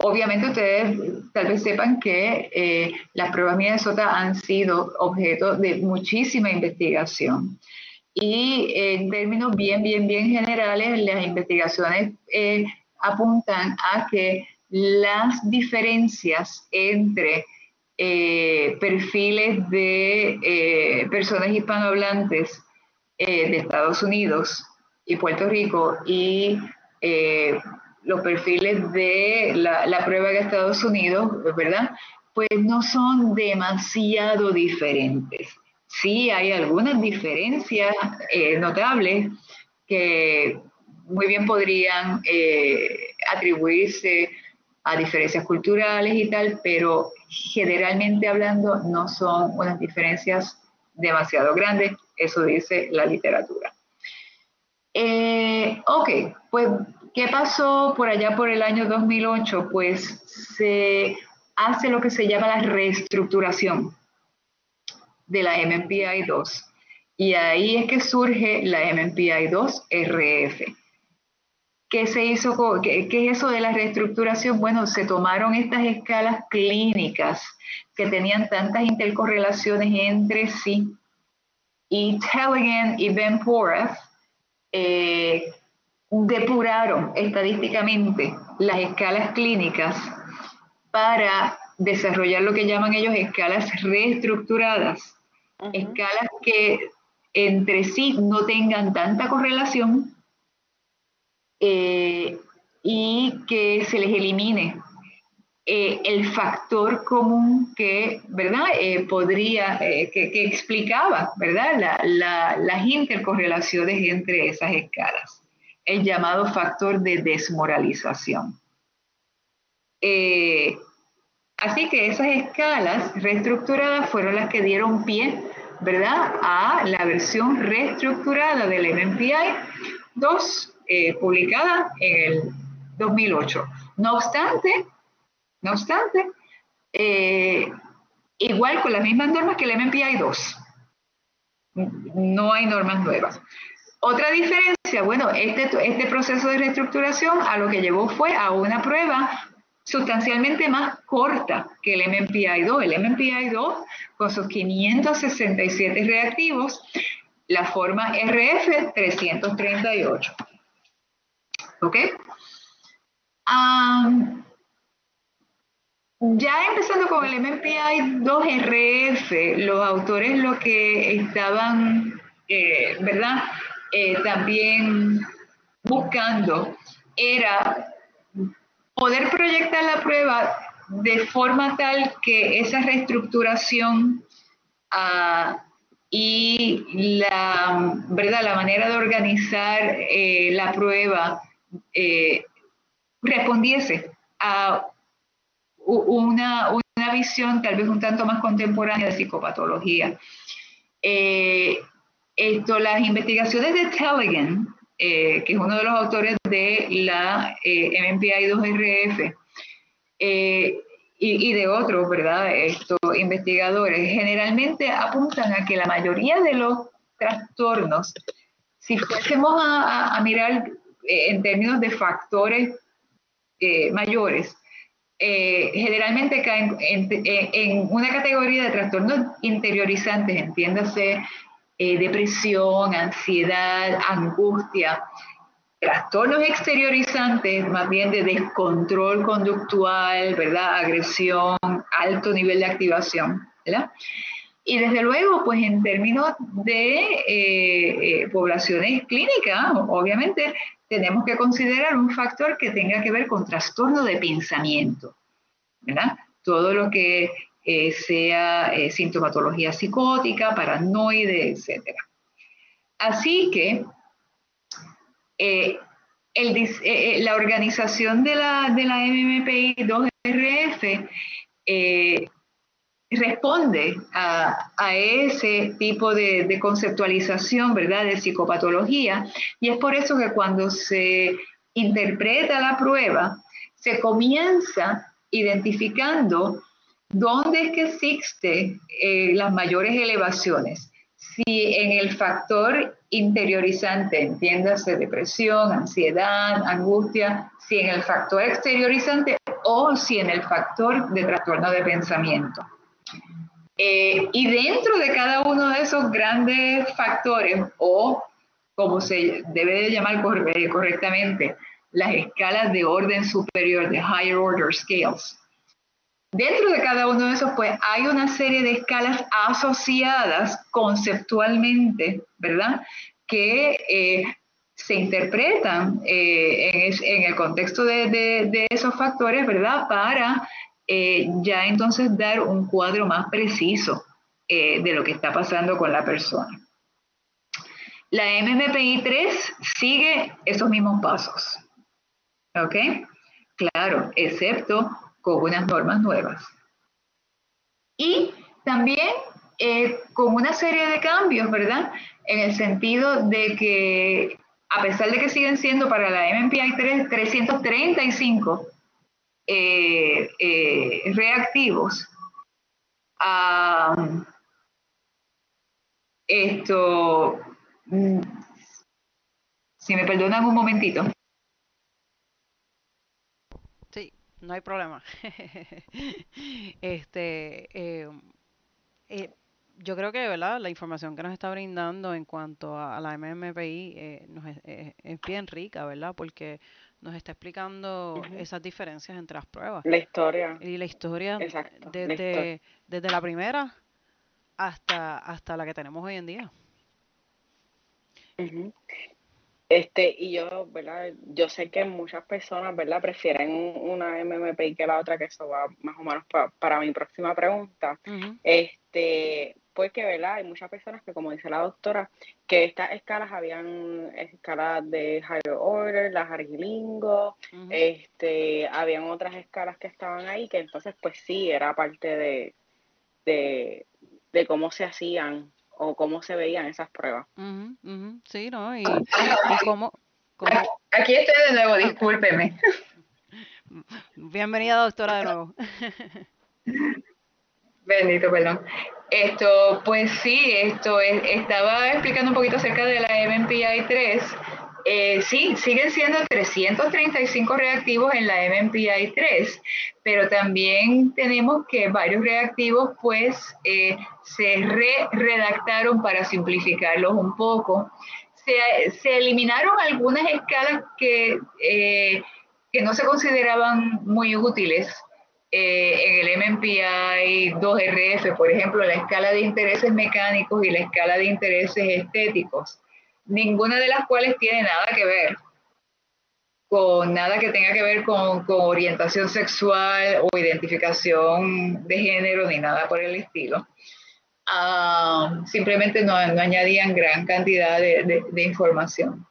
Obviamente ustedes tal vez sepan que eh, las pruebas Minnesota han sido objeto de muchísima investigación. Y en términos bien, bien, bien generales, las investigaciones eh, apuntan a que las diferencias entre eh, perfiles de personas hispanohablantes de Estados Unidos y Puerto Rico y los perfiles de la, prueba de Estados Unidos, ¿verdad? Pues no son demasiado diferentes. Sí hay algunas diferencias eh, notables que muy bien podrían eh, atribuirse a diferencias culturales y tal, pero generalmente hablando no son unas diferencias demasiado grandes, eso dice la literatura. Eh, ok, pues ¿Qué pasó por allá por el año 2008? Pues se hace lo que se llama la reestructuración de la MMPI 2. Y ahí es que surge la MMPI 2 RF. ¿Qué se hizo? ¿Qué, ¿Qué, es eso de la reestructuración? Bueno, se tomaron estas escalas clínicas que tenían tantas intercorrelaciones entre sí y Tellegen y Ben Porath eh, depuraron estadísticamente las escalas clínicas para desarrollar lo que llaman ellos escalas reestructuradas, uh -huh. escalas que entre sí no tengan tanta correlación eh, y que se les elimine eh, el factor común que, ¿verdad? Eh, podría, que, que, explicaba, ¿verdad? La, la, las intercorrelaciones entre esas escalas el llamado factor de desmoralización. Eh, así que esas escalas reestructuradas fueron las que dieron pie, ¿verdad?, a la versión reestructurada del MMPI 2, eh, publicada en el 2008. No obstante, no obstante, eh, igual con las mismas normas que el MMPI 2. No hay normas nuevas. Otra diferencia, bueno, este, este proceso de reestructuración a lo que llevó fue a una prueba sustancialmente más corta que el MMPI-2. El MMPI-2, con sus 567 reactivos, la forma RF 338. ¿Ok? ya empezando con el MPI 2RF, los autores lo que estaban, eh, ¿verdad? Eh, también buscando era poder proyectar la prueba de forma tal que esa reestructuración ah, y la, ¿verdad? la manera de organizar eh, la prueba eh, respondiese a una, una, visión tal vez un tanto más contemporánea de psicopatología. Esto, las investigaciones de Tellegen, que es uno de los autores de la MMPI-2RF, y, de otros, ¿verdad? Estos investigadores generalmente apuntan a que la mayoría de los trastornos, si fuésemos a, mirar eh, en términos de factores eh, mayores, eh, generalmente caen en, en, una categoría de trastornos interiorizantes, entiéndase depresión, ansiedad, angustia, trastornos exteriorizantes, más bien de descontrol conductual, ¿verdad? Agresión, alto nivel de activación, ¿verdad? Y desde luego, pues en términos de eh, eh, poblaciones clínicas, obviamente tenemos que considerar un factor que tenga que ver con trastorno de pensamiento, ¿verdad? Todo lo que eh, sea sintomatología psicótica, paranoide, etc. Así que eh, eh, eh, la organización de la, de la MMPI 2RF responde a, ese tipo de, conceptualización, ¿verdad?, de psicopatología, y es por eso que cuando se interpreta la prueba, se comienza identificando dónde es que existen las mayores elevaciones. Si en el factor interiorizante, entiéndase depresión, ansiedad, angustia, si en el factor exteriorizante o si en el factor de trastorno de pensamiento. Eh, y dentro de cada uno de esos grandes factores, o como se debe de llamar eh, correctamente, las escalas de orden superior, de higher order scales, Dentro de cada uno de esos, pues hay una serie de escalas asociadas conceptualmente, ¿verdad? Que eh, se interpretan eh, en, el contexto de, esos factores, ¿verdad? Para eh, ya entonces dar un cuadro más preciso de lo que está pasando con la persona. La MMPI 3 sigue esos mismos pasos. ¿Ok? Claro, excepto con unas normas nuevas. Y también eh, con una serie de cambios, ¿verdad? En el sentido de que, a pesar de que siguen siendo para la MMPI 335 eh, eh, reactivos, esto, mm, si me perdonan un momentito. No hay problema. este, eh, eh, yo creo que, ¿verdad? La información que nos está brindando en cuanto a, la MMPI eh, nos es, bien rica, ¿verdad? Porque nos está explicando esas diferencias entre las pruebas. La historia. Y la historia desde, desde la primera hasta, hasta la que tenemos hoy en día. Este, y yo, ¿verdad? Yo sé que muchas personas, ¿verdad? Prefieren una MMPI que la otra, que eso va más o menos para mi próxima pregunta. Este, pues que, ¿verdad? Hay muchas personas que, como dice la doctora, que estas escalas habían escalas de higher order, las argilingo, este, habían otras escalas que estaban ahí, que entonces, pues sí, era parte de, de, de cómo se hacían o cómo se veían esas pruebas. Sí, ¿no? Y, cómo, Aquí estoy de nuevo, discúlpeme. Bienvenida, doctora, de nuevo. Bendito, perdón. Esto, pues sí, esto estaba explicando un poquito acerca de la MMPI 3 Eh, sí, siguen siendo 335 reactivos en la MMPI-3, pero también tenemos que varios reactivos pues eh, se re redactaron para simplificarlos un poco. Se, eliminaron algunas escalas que, eh, que no se consideraban muy útiles en el MMPI 2RF, por ejemplo, la escala de intereses mecánicos y la escala de intereses estéticos ninguna de las cuales tiene nada que ver con nada que tenga que ver con, orientación sexual o identificación de género ni nada por el estilo. Ah, simplemente no, añadían gran cantidad de, información.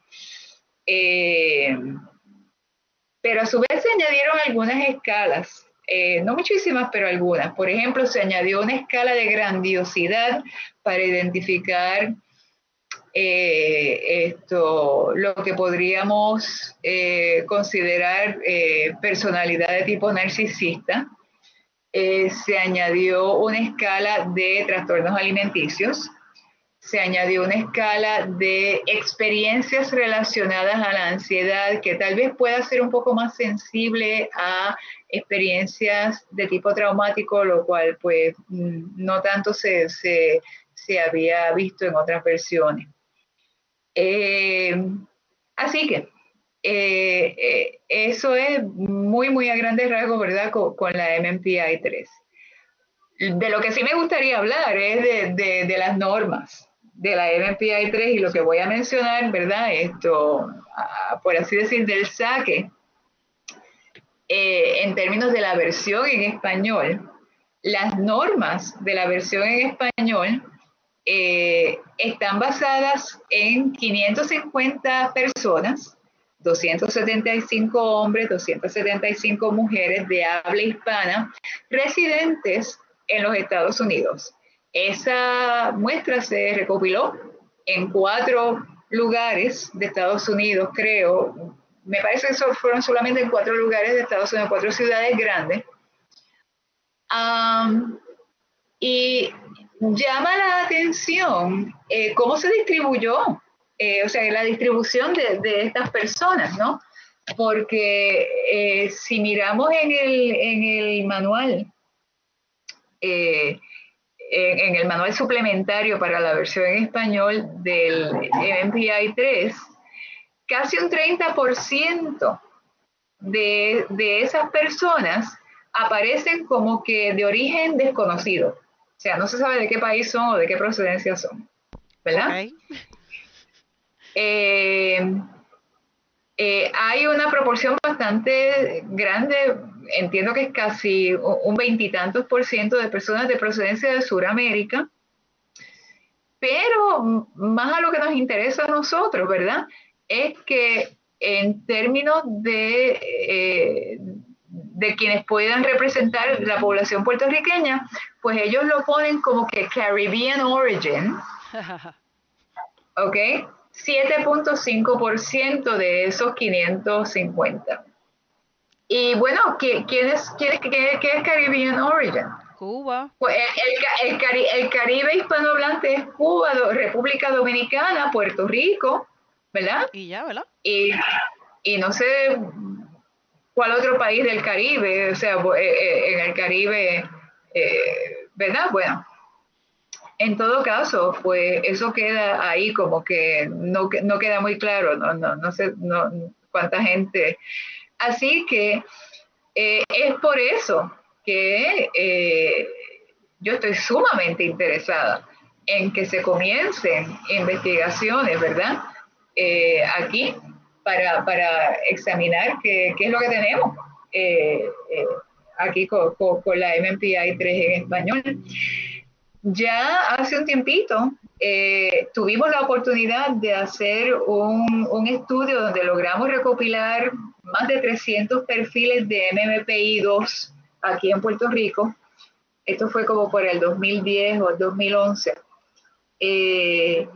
Eh, pero a su vez se añadieron algunas escalas, eh, no muchísimas, pero algunas. Por ejemplo, se añadió una escala de grandiosidad para identificar eh, esto, lo que podríamos eh, considerar eh, personalidad de tipo narcisista. se añadió una escala de trastornos alimenticios, se añadió una escala de experiencias relacionadas a la ansiedad que tal vez pueda ser un poco más sensible a experiencias de tipo traumático, lo cual pues mm, no tanto se, se, se había visto en otras versiones. Eh, así que eh, eh, eso es muy, muy a grandes rasgos, ¿verdad? Con, la MMPI 3. De lo que sí me gustaría hablar es de, las normas de la MMPI 3 y lo que voy a mencionar, ¿verdad? Esto, por así decir, del saque, en términos de la versión en español, las normas de la versión en español eh, están basadas en 550 personas, 275 hombres, 275 mujeres de habla hispana residentes en los Estados Unidos. Esa muestra se recopiló en cuatro lugares de Estados Unidos, creo. Me parece que fueron solamente en cuatro lugares de Estados Unidos, cuatro ciudades grandes. y llama la atención eh, cómo se distribuyó, eh, o sea, la distribución de, estas personas, ¿no? Porque eh, si miramos en el, en el manual, en, el manual suplementario para la versión en español del MPI 3, casi un 30% de, de esas personas aparecen como que de origen desconocido. O sea, no se sabe de qué país son o de qué procedencia son, ¿verdad? Eh, eh, hay una proporción bastante grande, entiendo que es casi un veintitantos por ciento de personas de procedencia de Sudamérica, pero más a lo que nos interesa a nosotros, ¿verdad? Es que en términos de, eh, de quienes puedan representar la población puertorriqueña, pues ellos lo ponen como que Caribbean Origin. ¿Ok? 7.5% de esos 550. Y bueno, ¿quién es, quién qué, es Caribbean Origin? Cuba. Pues el, el, Caribe hispanohablante es Cuba, República Dominicana, Puerto Rico, ¿verdad? Y ya, ¿verdad? Y, y no sé cuál otro país del Caribe, o sea, eh, eh, en el Caribe, eh, ¿verdad? Bueno, en todo caso, pues eso queda ahí como que no, no queda muy claro, no, no, no sé cuánta gente. Así que es por eso que yo estoy sumamente interesada en que se comiencen investigaciones, ¿verdad? aquí para, para examinar qué, qué, es lo que tenemos eh, eh, aquí con, con, la MMPI 3 en español. Ya hace un tiempito eh, tuvimos la oportunidad de hacer un, un, estudio donde logramos recopilar más de 300 perfiles de MMPI 2 aquí en Puerto Rico. Esto fue como por el 2010 o el 2011. Eh,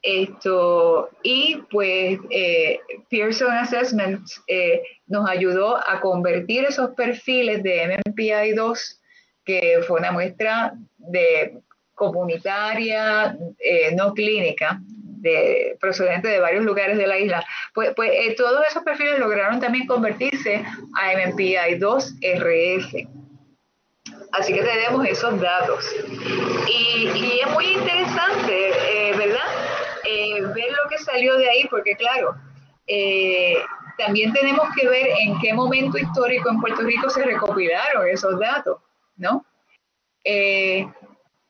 esto, y pues eh, Pearson Assessment eh, nos ayudó a convertir esos perfiles de MMPI2, que fue una muestra de comunitaria, eh, no clínica, de, procedentes de varios lugares de la isla, pues, pues eh, todos esos perfiles lograron también convertirse a MMPI2RF. Así que tenemos esos datos. Y, es muy interesante, eh, ¿verdad? Ver lo que salió de ahí, porque claro, también tenemos que ver en qué momento histórico en Puerto Rico se recopilaron esos datos, ¿no?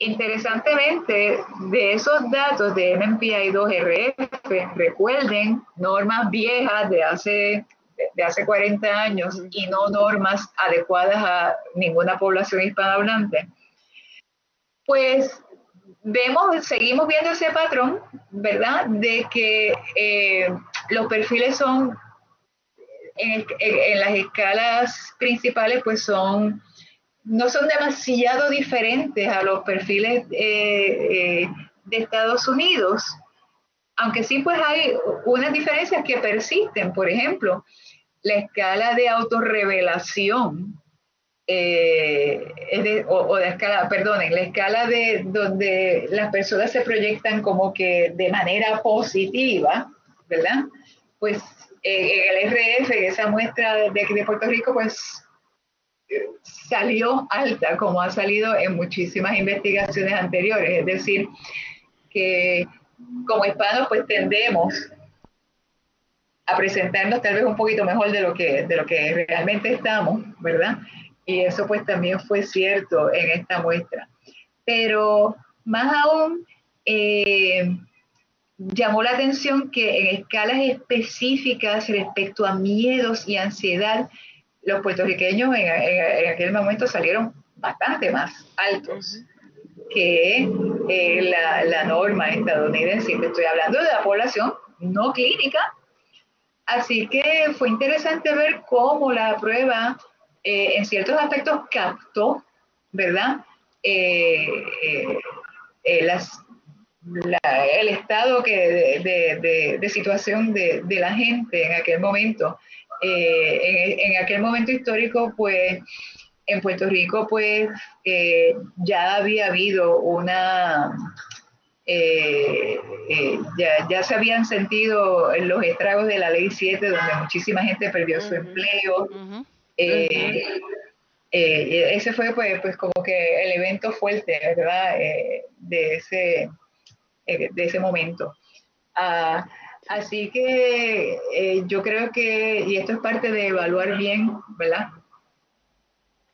Interesantemente, de esos datos de MMPI2RF, recuerden normas viejas de hace, de hace 40 años y no normas adecuadas a ninguna población hispanohablante, pues vemos, seguimos viendo ese patrón, ¿verdad? De que eh, los perfiles son, en, en, las escalas principales, pues son no son demasiado diferentes a los perfiles eh, eh, de Estados Unidos, aunque sí pues hay unas diferencias que persisten. Por ejemplo, la escala de autorrevelación, eh, o, de escala, perdonen, la escala de donde las personas se proyectan como que de manera positiva, ¿verdad? Pues el RF, esa muestra de aquí de Puerto Rico, pues salió alta, como ha salido en muchísimas investigaciones anteriores. Es decir, que como hispanos pues tendemos a presentarnos tal vez un poquito mejor de lo que, de lo que realmente estamos, ¿verdad? Y eso pues también fue cierto en esta muestra. Pero más aún, eh, llamó la atención que en escalas específicas respecto a miedos y ansiedad, los puertorriqueños en, aquel momento salieron bastante más altos que eh, la, norma estadounidense. Estoy hablando de la población no clínica. Así que fue interesante ver cómo la prueba eh, en ciertos aspectos captó, ¿verdad? Eh, las, el estado que de, situación de, de, la gente en aquel momento eh, en, aquel momento histórico, pues en Puerto Rico, pues eh, ya había habido una, eh, ya, se habían sentido los estragos de la ley 7, donde muchísima gente perdió su empleo. ese fue pues, pues como que el evento fuerte, ¿verdad? de, ese, de ese momento. Ah, Así que eh, yo creo que, y esto es parte de evaluar bien, ¿verdad?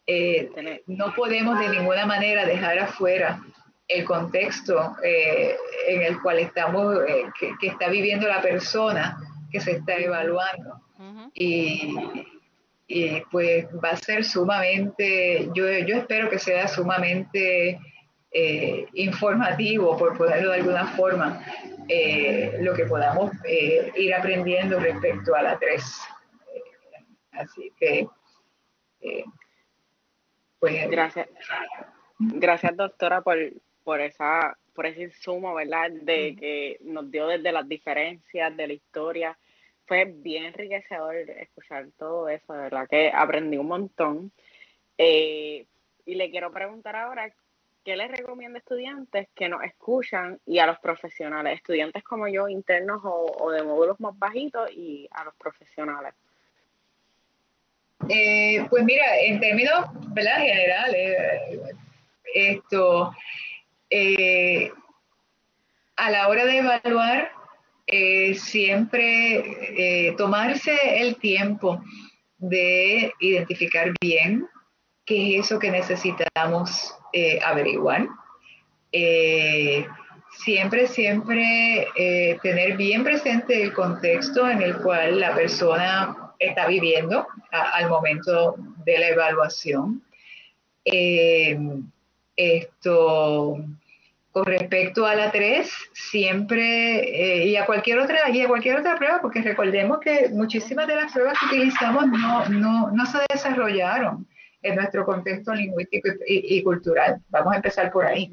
Eh, no podemos de ninguna manera dejar afuera el contexto eh, en el cual estamos, que, está viviendo la persona que se está evaluando. y, pues va a ser sumamente, yo, yo espero que sea sumamente informativo, por ponerlo de alguna forma, eh, lo que podamos eh, ir aprendiendo respecto a la 3. Eh, así que, pues... Gracias. Gracias, doctora, por, por, esa, por ese insumo, ¿verdad? De que nos dio desde las diferencias de la historia. Fue bien enriquecedor escuchar todo eso, de verdad que aprendí un montón. y le quiero preguntar ahora, ¿qué les recomiendo a estudiantes que nos escuchan y a los profesionales, estudiantes como yo, internos o, de módulos más bajitos y a los profesionales? Eh, pues mira, en términos ¿verdad? generales, esto, eh, a la hora de evaluar, eh, siempre tomarse el tiempo de identificar bien qué es eso que necesitamos eh, averiguar. Eh, siempre, siempre eh, tener bien presente el contexto en el cual la persona está viviendo al momento de la evaluación. esto, con respecto a la 3, siempre, y a cualquier otra, y a cualquier otra prueba, porque recordemos que muchísimas de las pruebas que utilizamos no, no, no se desarrollaron en nuestro contexto lingüístico y, cultural. Vamos a empezar por ahí.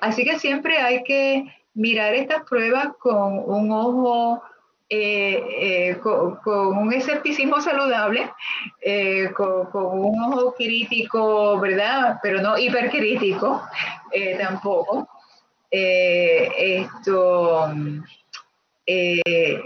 Así que siempre hay que mirar estas pruebas con un ojo, eh, eh, con, un escepticismo saludable, eh, con, un ojo crítico, ¿verdad? Pero no hipercrítico tampoco. esto, eh,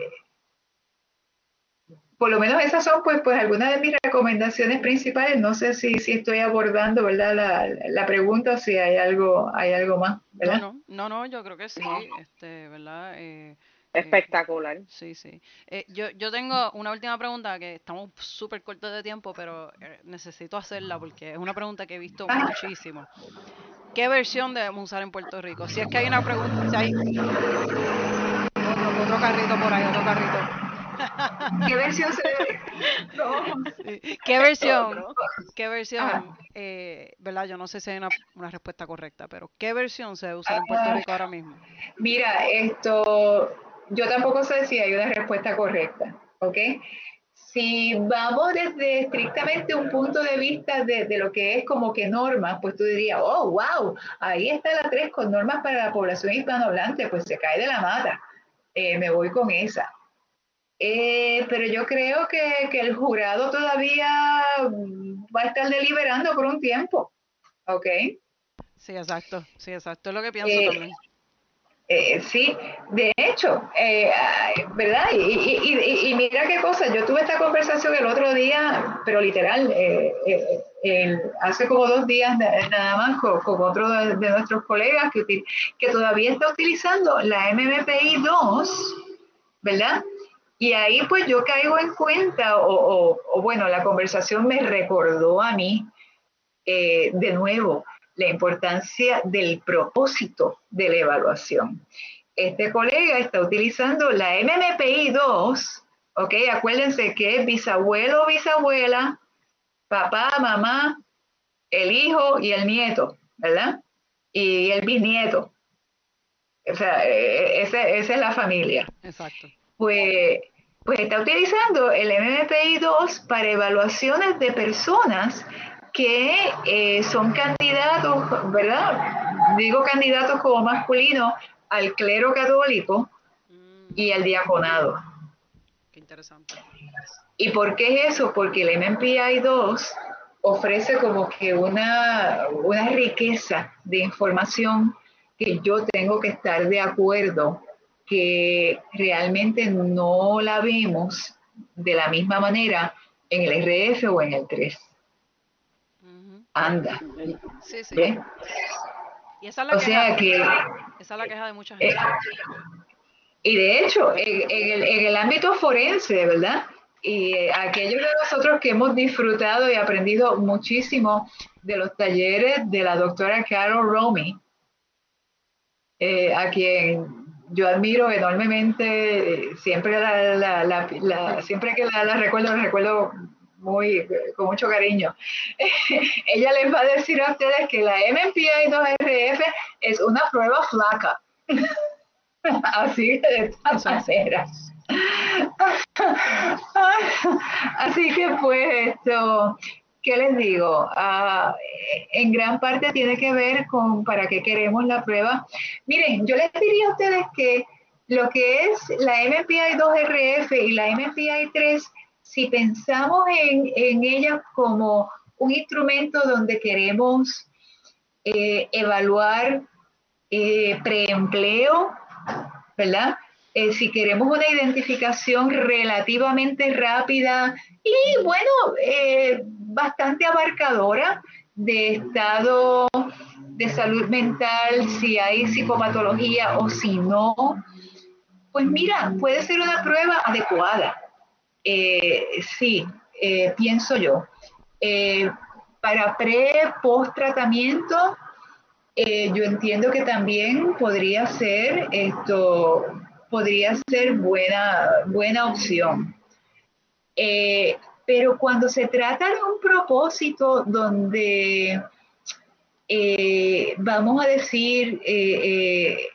por lo menos esas son pues, pues algunas de mis recomendaciones principales. No sé si, si estoy abordando ¿verdad? La, la pregunta o si hay algo, hay algo más. ¿verdad? No, no, no, yo creo que sí, este, ¿verdad? Eh, Espectacular. Eh, sí, sí. Eh, yo, yo tengo una última pregunta que estamos súper cortos de tiempo, pero eh, necesito hacerla porque es una pregunta que he visto Ah. muchísimo. ¿Qué versión debemos usar en Puerto Rico? Si es que hay una pregunta, si hay otro, otro carrito por ahí, otro carrito. ¿Qué versión se debe? No. Sí. ¿Qué versión? ¿Qué versión? Ah. eh, ¿Verdad? Yo no sé si hay una, una respuesta correcta, pero ¿qué versión se debe usar en Puerto Ah. Rico ahora mismo? Mira, esto, yo tampoco sé si hay una respuesta correcta, ¿ok? Si vamos desde estrictamente un punto de vista de, de lo que es como que normas, pues tú dirías, oh, wow, ahí está la 3 con normas para la población hispanohablante, pues se cae de la mata. Eh, me voy con esa. Eh, pero yo creo que, que el jurado todavía mm, va a estar deliberando por un tiempo, ¿ok? Sí, exacto, sí, exacto, es lo que pienso Eh, también. Eh, sí, de hecho, eh, ¿verdad? Y, y- y- y mira qué cosa, yo tuve esta conversación el otro día, pero literal, hace como dos días na- nada más con, con otro de, de nuestros colegas que todavía está utilizando la MMPI 2, ¿verdad? Y ahí pues yo caigo en cuenta, o, o- o bueno, la conversación me recordó a mí eh, de nuevo la importancia del propósito de la evaluación. Este colega está utilizando la MMPI 2, ¿ok? Acuérdense que es bisabuelo o bisabuela, papá, mamá, el hijo y el nieto, ¿verdad? Y el bisnieto. O sea, eh, esa, esa es la familia Exacto. pues, pues está utilizando el MMPI 2 para evaluaciones de personas que eh, son candidatos, ¿verdad? Digo candidatos como masculinos al clero católico Mm, y al diaconado. qué interesante. ¿Y por qué es eso? Porque el MMPI 2 ofrece como que una, una riqueza de información que yo tengo que estar de acuerdo que realmente no la vemos de la misma manera en el RF o en el 3. Ujú. Anda, Sí, sí. ¿ves? Y esa es la O queja, sea que, esa es la queja de mucha eh, gente. y de hecho, en, en el, en el ámbito forense, ¿verdad? Y eh, aquellos de nosotros que hemos disfrutado y aprendido muchísimo de los talleres de la doctora Carol Romy, eh, a quien yo admiro enormemente, eh, siempre, la, la- la- la- siempre que la, la recuerdo, la recuerdo muy, con mucho cariño. Ella les va a decir a ustedes que la MMPI 2RF es una prueba flaca. Así de esta Eso es. manera. Así que pues esto, ¿qué les digo? Ah, en gran parte tiene que ver con para qué queremos la prueba. Miren, yo les diría a ustedes que lo que es la MPI 2RF y la MPI 3, si pensamos en, en ellas como un instrumento donde queremos eh, evaluar eh, preempleo, ¿verdad? Eh, si queremos una identificación relativamente rápida y, bueno, bastante abarcadora de estado de salud mental, si hay psicopatología o si no, pues mira, puede ser una prueba adecuada. Eh, sí, eh, pienso yo. Eh, para pre, post tratamiento, yo entiendo que también podría ser esto, podría ser buena, buena opción. Pero cuando se trata de un propósito donde eh, vamos a decir, eh, eh,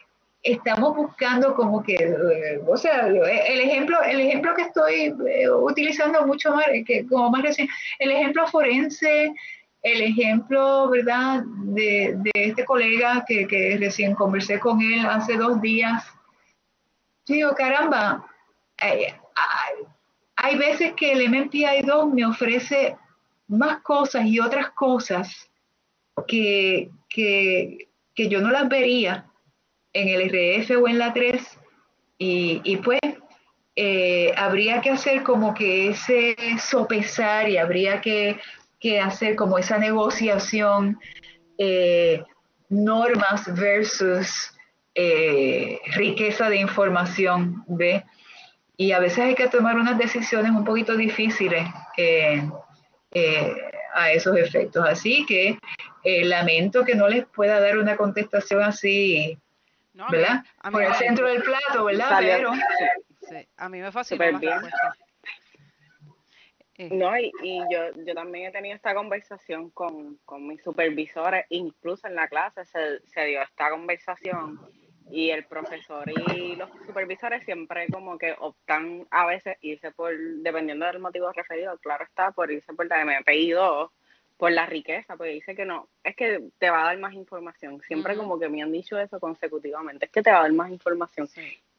estamos buscando como que, eh, o sea, el ejemplo, el ejemplo que estoy eh, utilizando mucho más, que como más recién, el ejemplo forense, el ejemplo, ¿verdad?, de, de este colega que, que, recién conversé con él hace dos días. Yo digo, caramba, hay, hay, hay veces que el MMPI 2 me ofrece más cosas y otras cosas que, que, que yo no las vería en el RF o en la 3 y, pues eh, habría que hacer como que ese sopesar y habría que, hacer como esa negociación eh, normas versus eh, riqueza de información, ¿ve? Y a veces hay que tomar unas decisiones un poquito difíciles a esos efectos. Así que lamento que no les pueda dar una contestación así, ¿verdad? Por el centro del plato, ¿verdad? Pero, Sí, a mí me fascina eh. No, y, yo, yo también he tenido esta conversación con, mis supervisores, incluso en la clase se, se dio esta conversación y el profesor y los supervisores siempre como que optan a veces irse por, dependiendo del motivo referido, claro está, por irse por la MPI 2, por la riqueza, porque dice que no, es que te va a dar más información. Siempre como que me han dicho eso consecutivamente, es que te va a dar más información.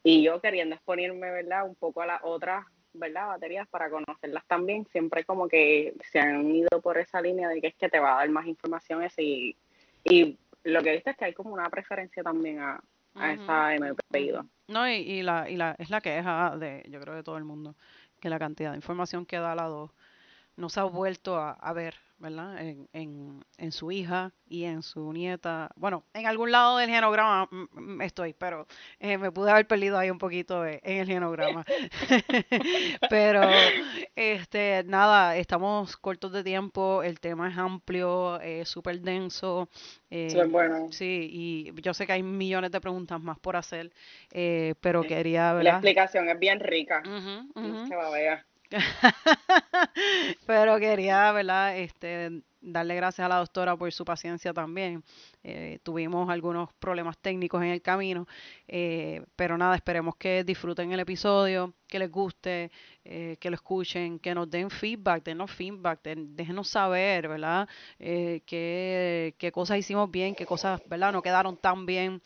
Y yo queriendo exponerme, ¿verdad? Un poco a las otras, ¿verdad? Baterías para conocerlas también, siempre como que se han ido por esa línea de que es que te va a dar más información ese y, y lo que viste es que hay como una preferencia también a, esa MP No, y, la, y la, es la queja de, yo creo, de todo el mundo, que la cantidad de información que da la 2 no se ha vuelto a ver ¿verdad? En, en, en, su hija y en su nieta. Bueno, en algún lado del genograma estoy, pero eh, me pude haber perdido ahí un poquito en el genograma. pero, este, nada, estamos cortos de tiempo, el tema es amplio, es súper denso. Eh, bueno. Sí, y yo sé que hay millones de preguntas más por hacer, eh, pero quería, ¿verdad? La explicación es bien rica. Se va a ver. Pero quería, ¿verdad? Este, darle gracias a la doctora por su paciencia también. Eh, tuvimos algunos problemas técnicos en el camino, eh, pero nada, esperemos que disfruten el episodio, que les guste, eh, que lo escuchen, que nos den feedback, denos feedback, déjenos saber, ¿verdad? qué, qué, cosas hicimos bien, qué cosas, ¿verdad? No quedaron tan bien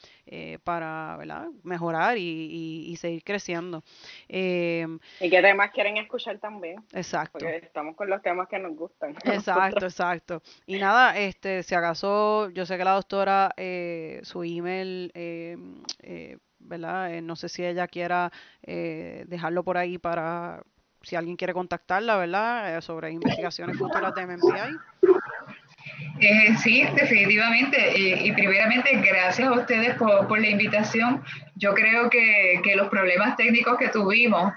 para, ¿verdad? Mejorar y, y, seguir creciendo. y qué temas quieren escuchar también. Exacto. Porque estamos con los temas que nos gustan. Exacto, exacto. Y nada, este, si acaso, yo sé que la doctora, eh, su email, eh, eh, ¿verdad? no sé si ella quiera dejarlo por ahí para si alguien quiere contactarla, ¿verdad? sobre investigaciones futuras de MMPI. sí, definitivamente. y primeramente, gracias a ustedes por, por la invitación. Yo creo que, que, los problemas técnicos que tuvimos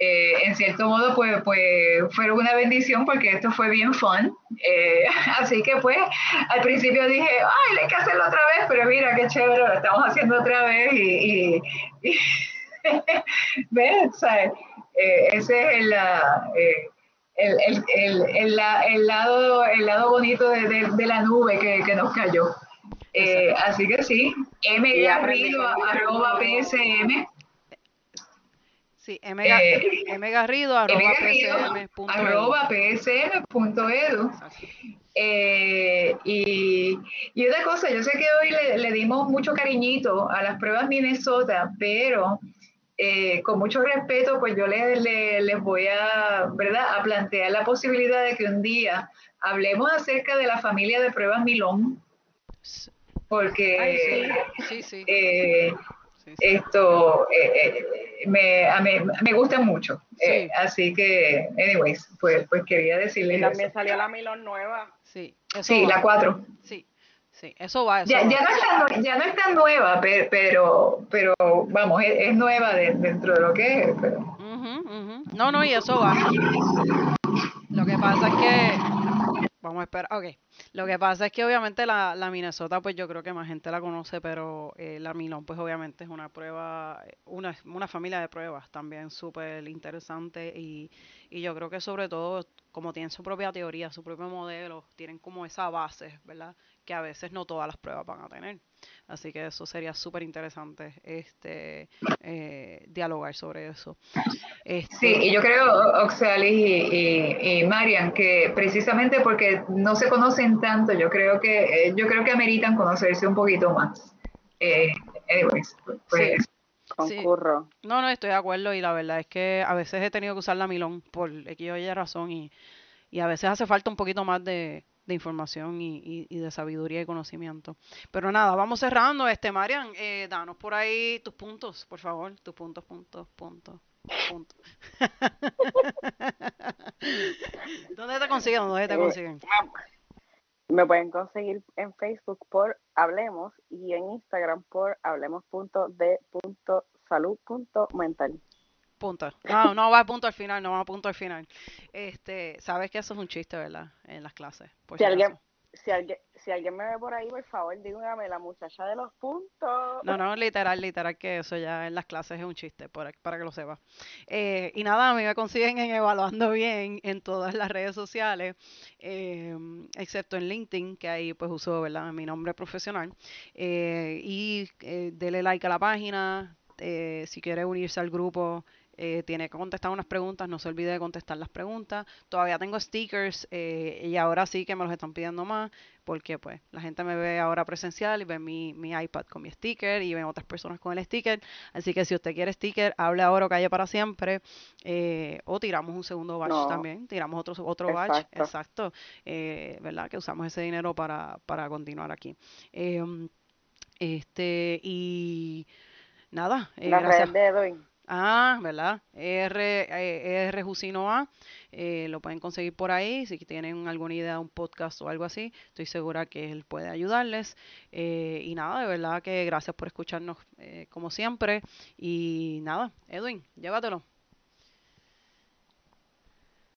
eh, en cierto modo, pues, pues fueron una bendición porque esto fue bien fun. Eh, así que pues al principio dije, ay, hay que hacerlo otra vez, pero mira qué chévere, lo estamos haciendo otra vez y, ¿ves? Eh, ese es el, el, el, el, el, lado, el lado bonito de, de, la nube que, que nos cayó. así que sí, mgarrido.psm Sí, M, eh, Garrido, arroba, psm.edu. Eh, y, y otra cosa, yo sé que hoy le, dimos mucho cariñito a las pruebas Minnesota, pero eh, con mucho respeto, pues yo les, les, voy a, ¿verdad? a plantear la posibilidad de que un día hablemos acerca de la familia de pruebas Milón, porque sí, sí, eh, esto eh, eh, me, me, me, gusta mucho. Eh, así que, anyways, pues, pues quería decirles. también salió la Milon nueva. Sí, sí la 4. Sí, sí, eso va. ya, Ya, no está, ya, no está, nueva, pero, pero, vamos, es, nueva dentro de lo que es. Pero... No, no, y eso va. Lo que pasa es que. Vamos a esperar. Ok. Lo que pasa es que obviamente la, la, Minnesota, pues yo creo que más gente la conoce, pero eh, la Milón, pues obviamente es una prueba, una, una familia de pruebas también súper interesante y, y yo creo que sobre todo, como tienen su propia teoría, su propio modelo, tienen como esa base, ¿verdad? Que a veces no todas las pruebas van a tener. Así que eso sería súper interesante este eh, dialogar sobre eso. Este, sí, y yo creo, Oxalis y, y, Marian, que precisamente porque no se conocen tanto, yo creo que eh, yo creo que ameritan conocerse un poquito más. Eh, anyways, pues, Concurro. No, no, estoy de acuerdo y la verdad es que a veces he tenido que usar la Milón por X o Y razón y, y a veces hace falta un poquito más de, de información y, y, de sabiduría y conocimiento. Pero nada, vamos cerrando. Este, Marian, eh, danos por ahí tus puntos, por favor, tus puntos, puntos, puntos. puntos. ¿Dónde te consiguen? ¿Dónde te eh, consiguen? Me pueden conseguir en Facebook por Hablemos y en Instagram por hablemos.de.salud.mental. Punto. No, no va a punto al final, no va a punto al final. Este, sabes que eso es un chiste, ¿verdad? En las clases. si, alguien, si alguien, si alguien me ve por ahí, por favor, dígame la muchacha de los puntos. No, no, literal, literal, que eso ya en las clases es un chiste, para, para que lo sepas. Eh, y nada, a mí me consiguen en Evaluando Bien en todas las redes sociales, eh, excepto en LinkedIn, que ahí pues uso, ¿verdad? Mi nombre profesional. Eh, y dele like a la página, si quiere unirse al grupo eh, tiene que contestar unas preguntas, no se olvide de contestar las preguntas. Todavía tengo stickers eh, y ahora sí que me los están pidiendo más porque pues la gente me ve ahora presencial y ve mi, mi iPad con mi sticker y ven otras personas con el sticker. Así que si usted quiere sticker, hable ahora o calle para siempre. Eh, o tiramos un segundo batch también, tiramos otro, otro batch, exacto, ¿verdad? Que usamos ese dinero para, para continuar aquí. Em, este y nada. la gracias. red de Ah, ¿verdad? ER, ER Jusino eh, lo pueden conseguir por ahí. Si tienen alguna idea de un podcast o algo así, estoy segura que él puede ayudarles. Eh, y nada, de verdad que gracias por escucharnos eh, como siempre. Y nada, Edwin, llévatelo.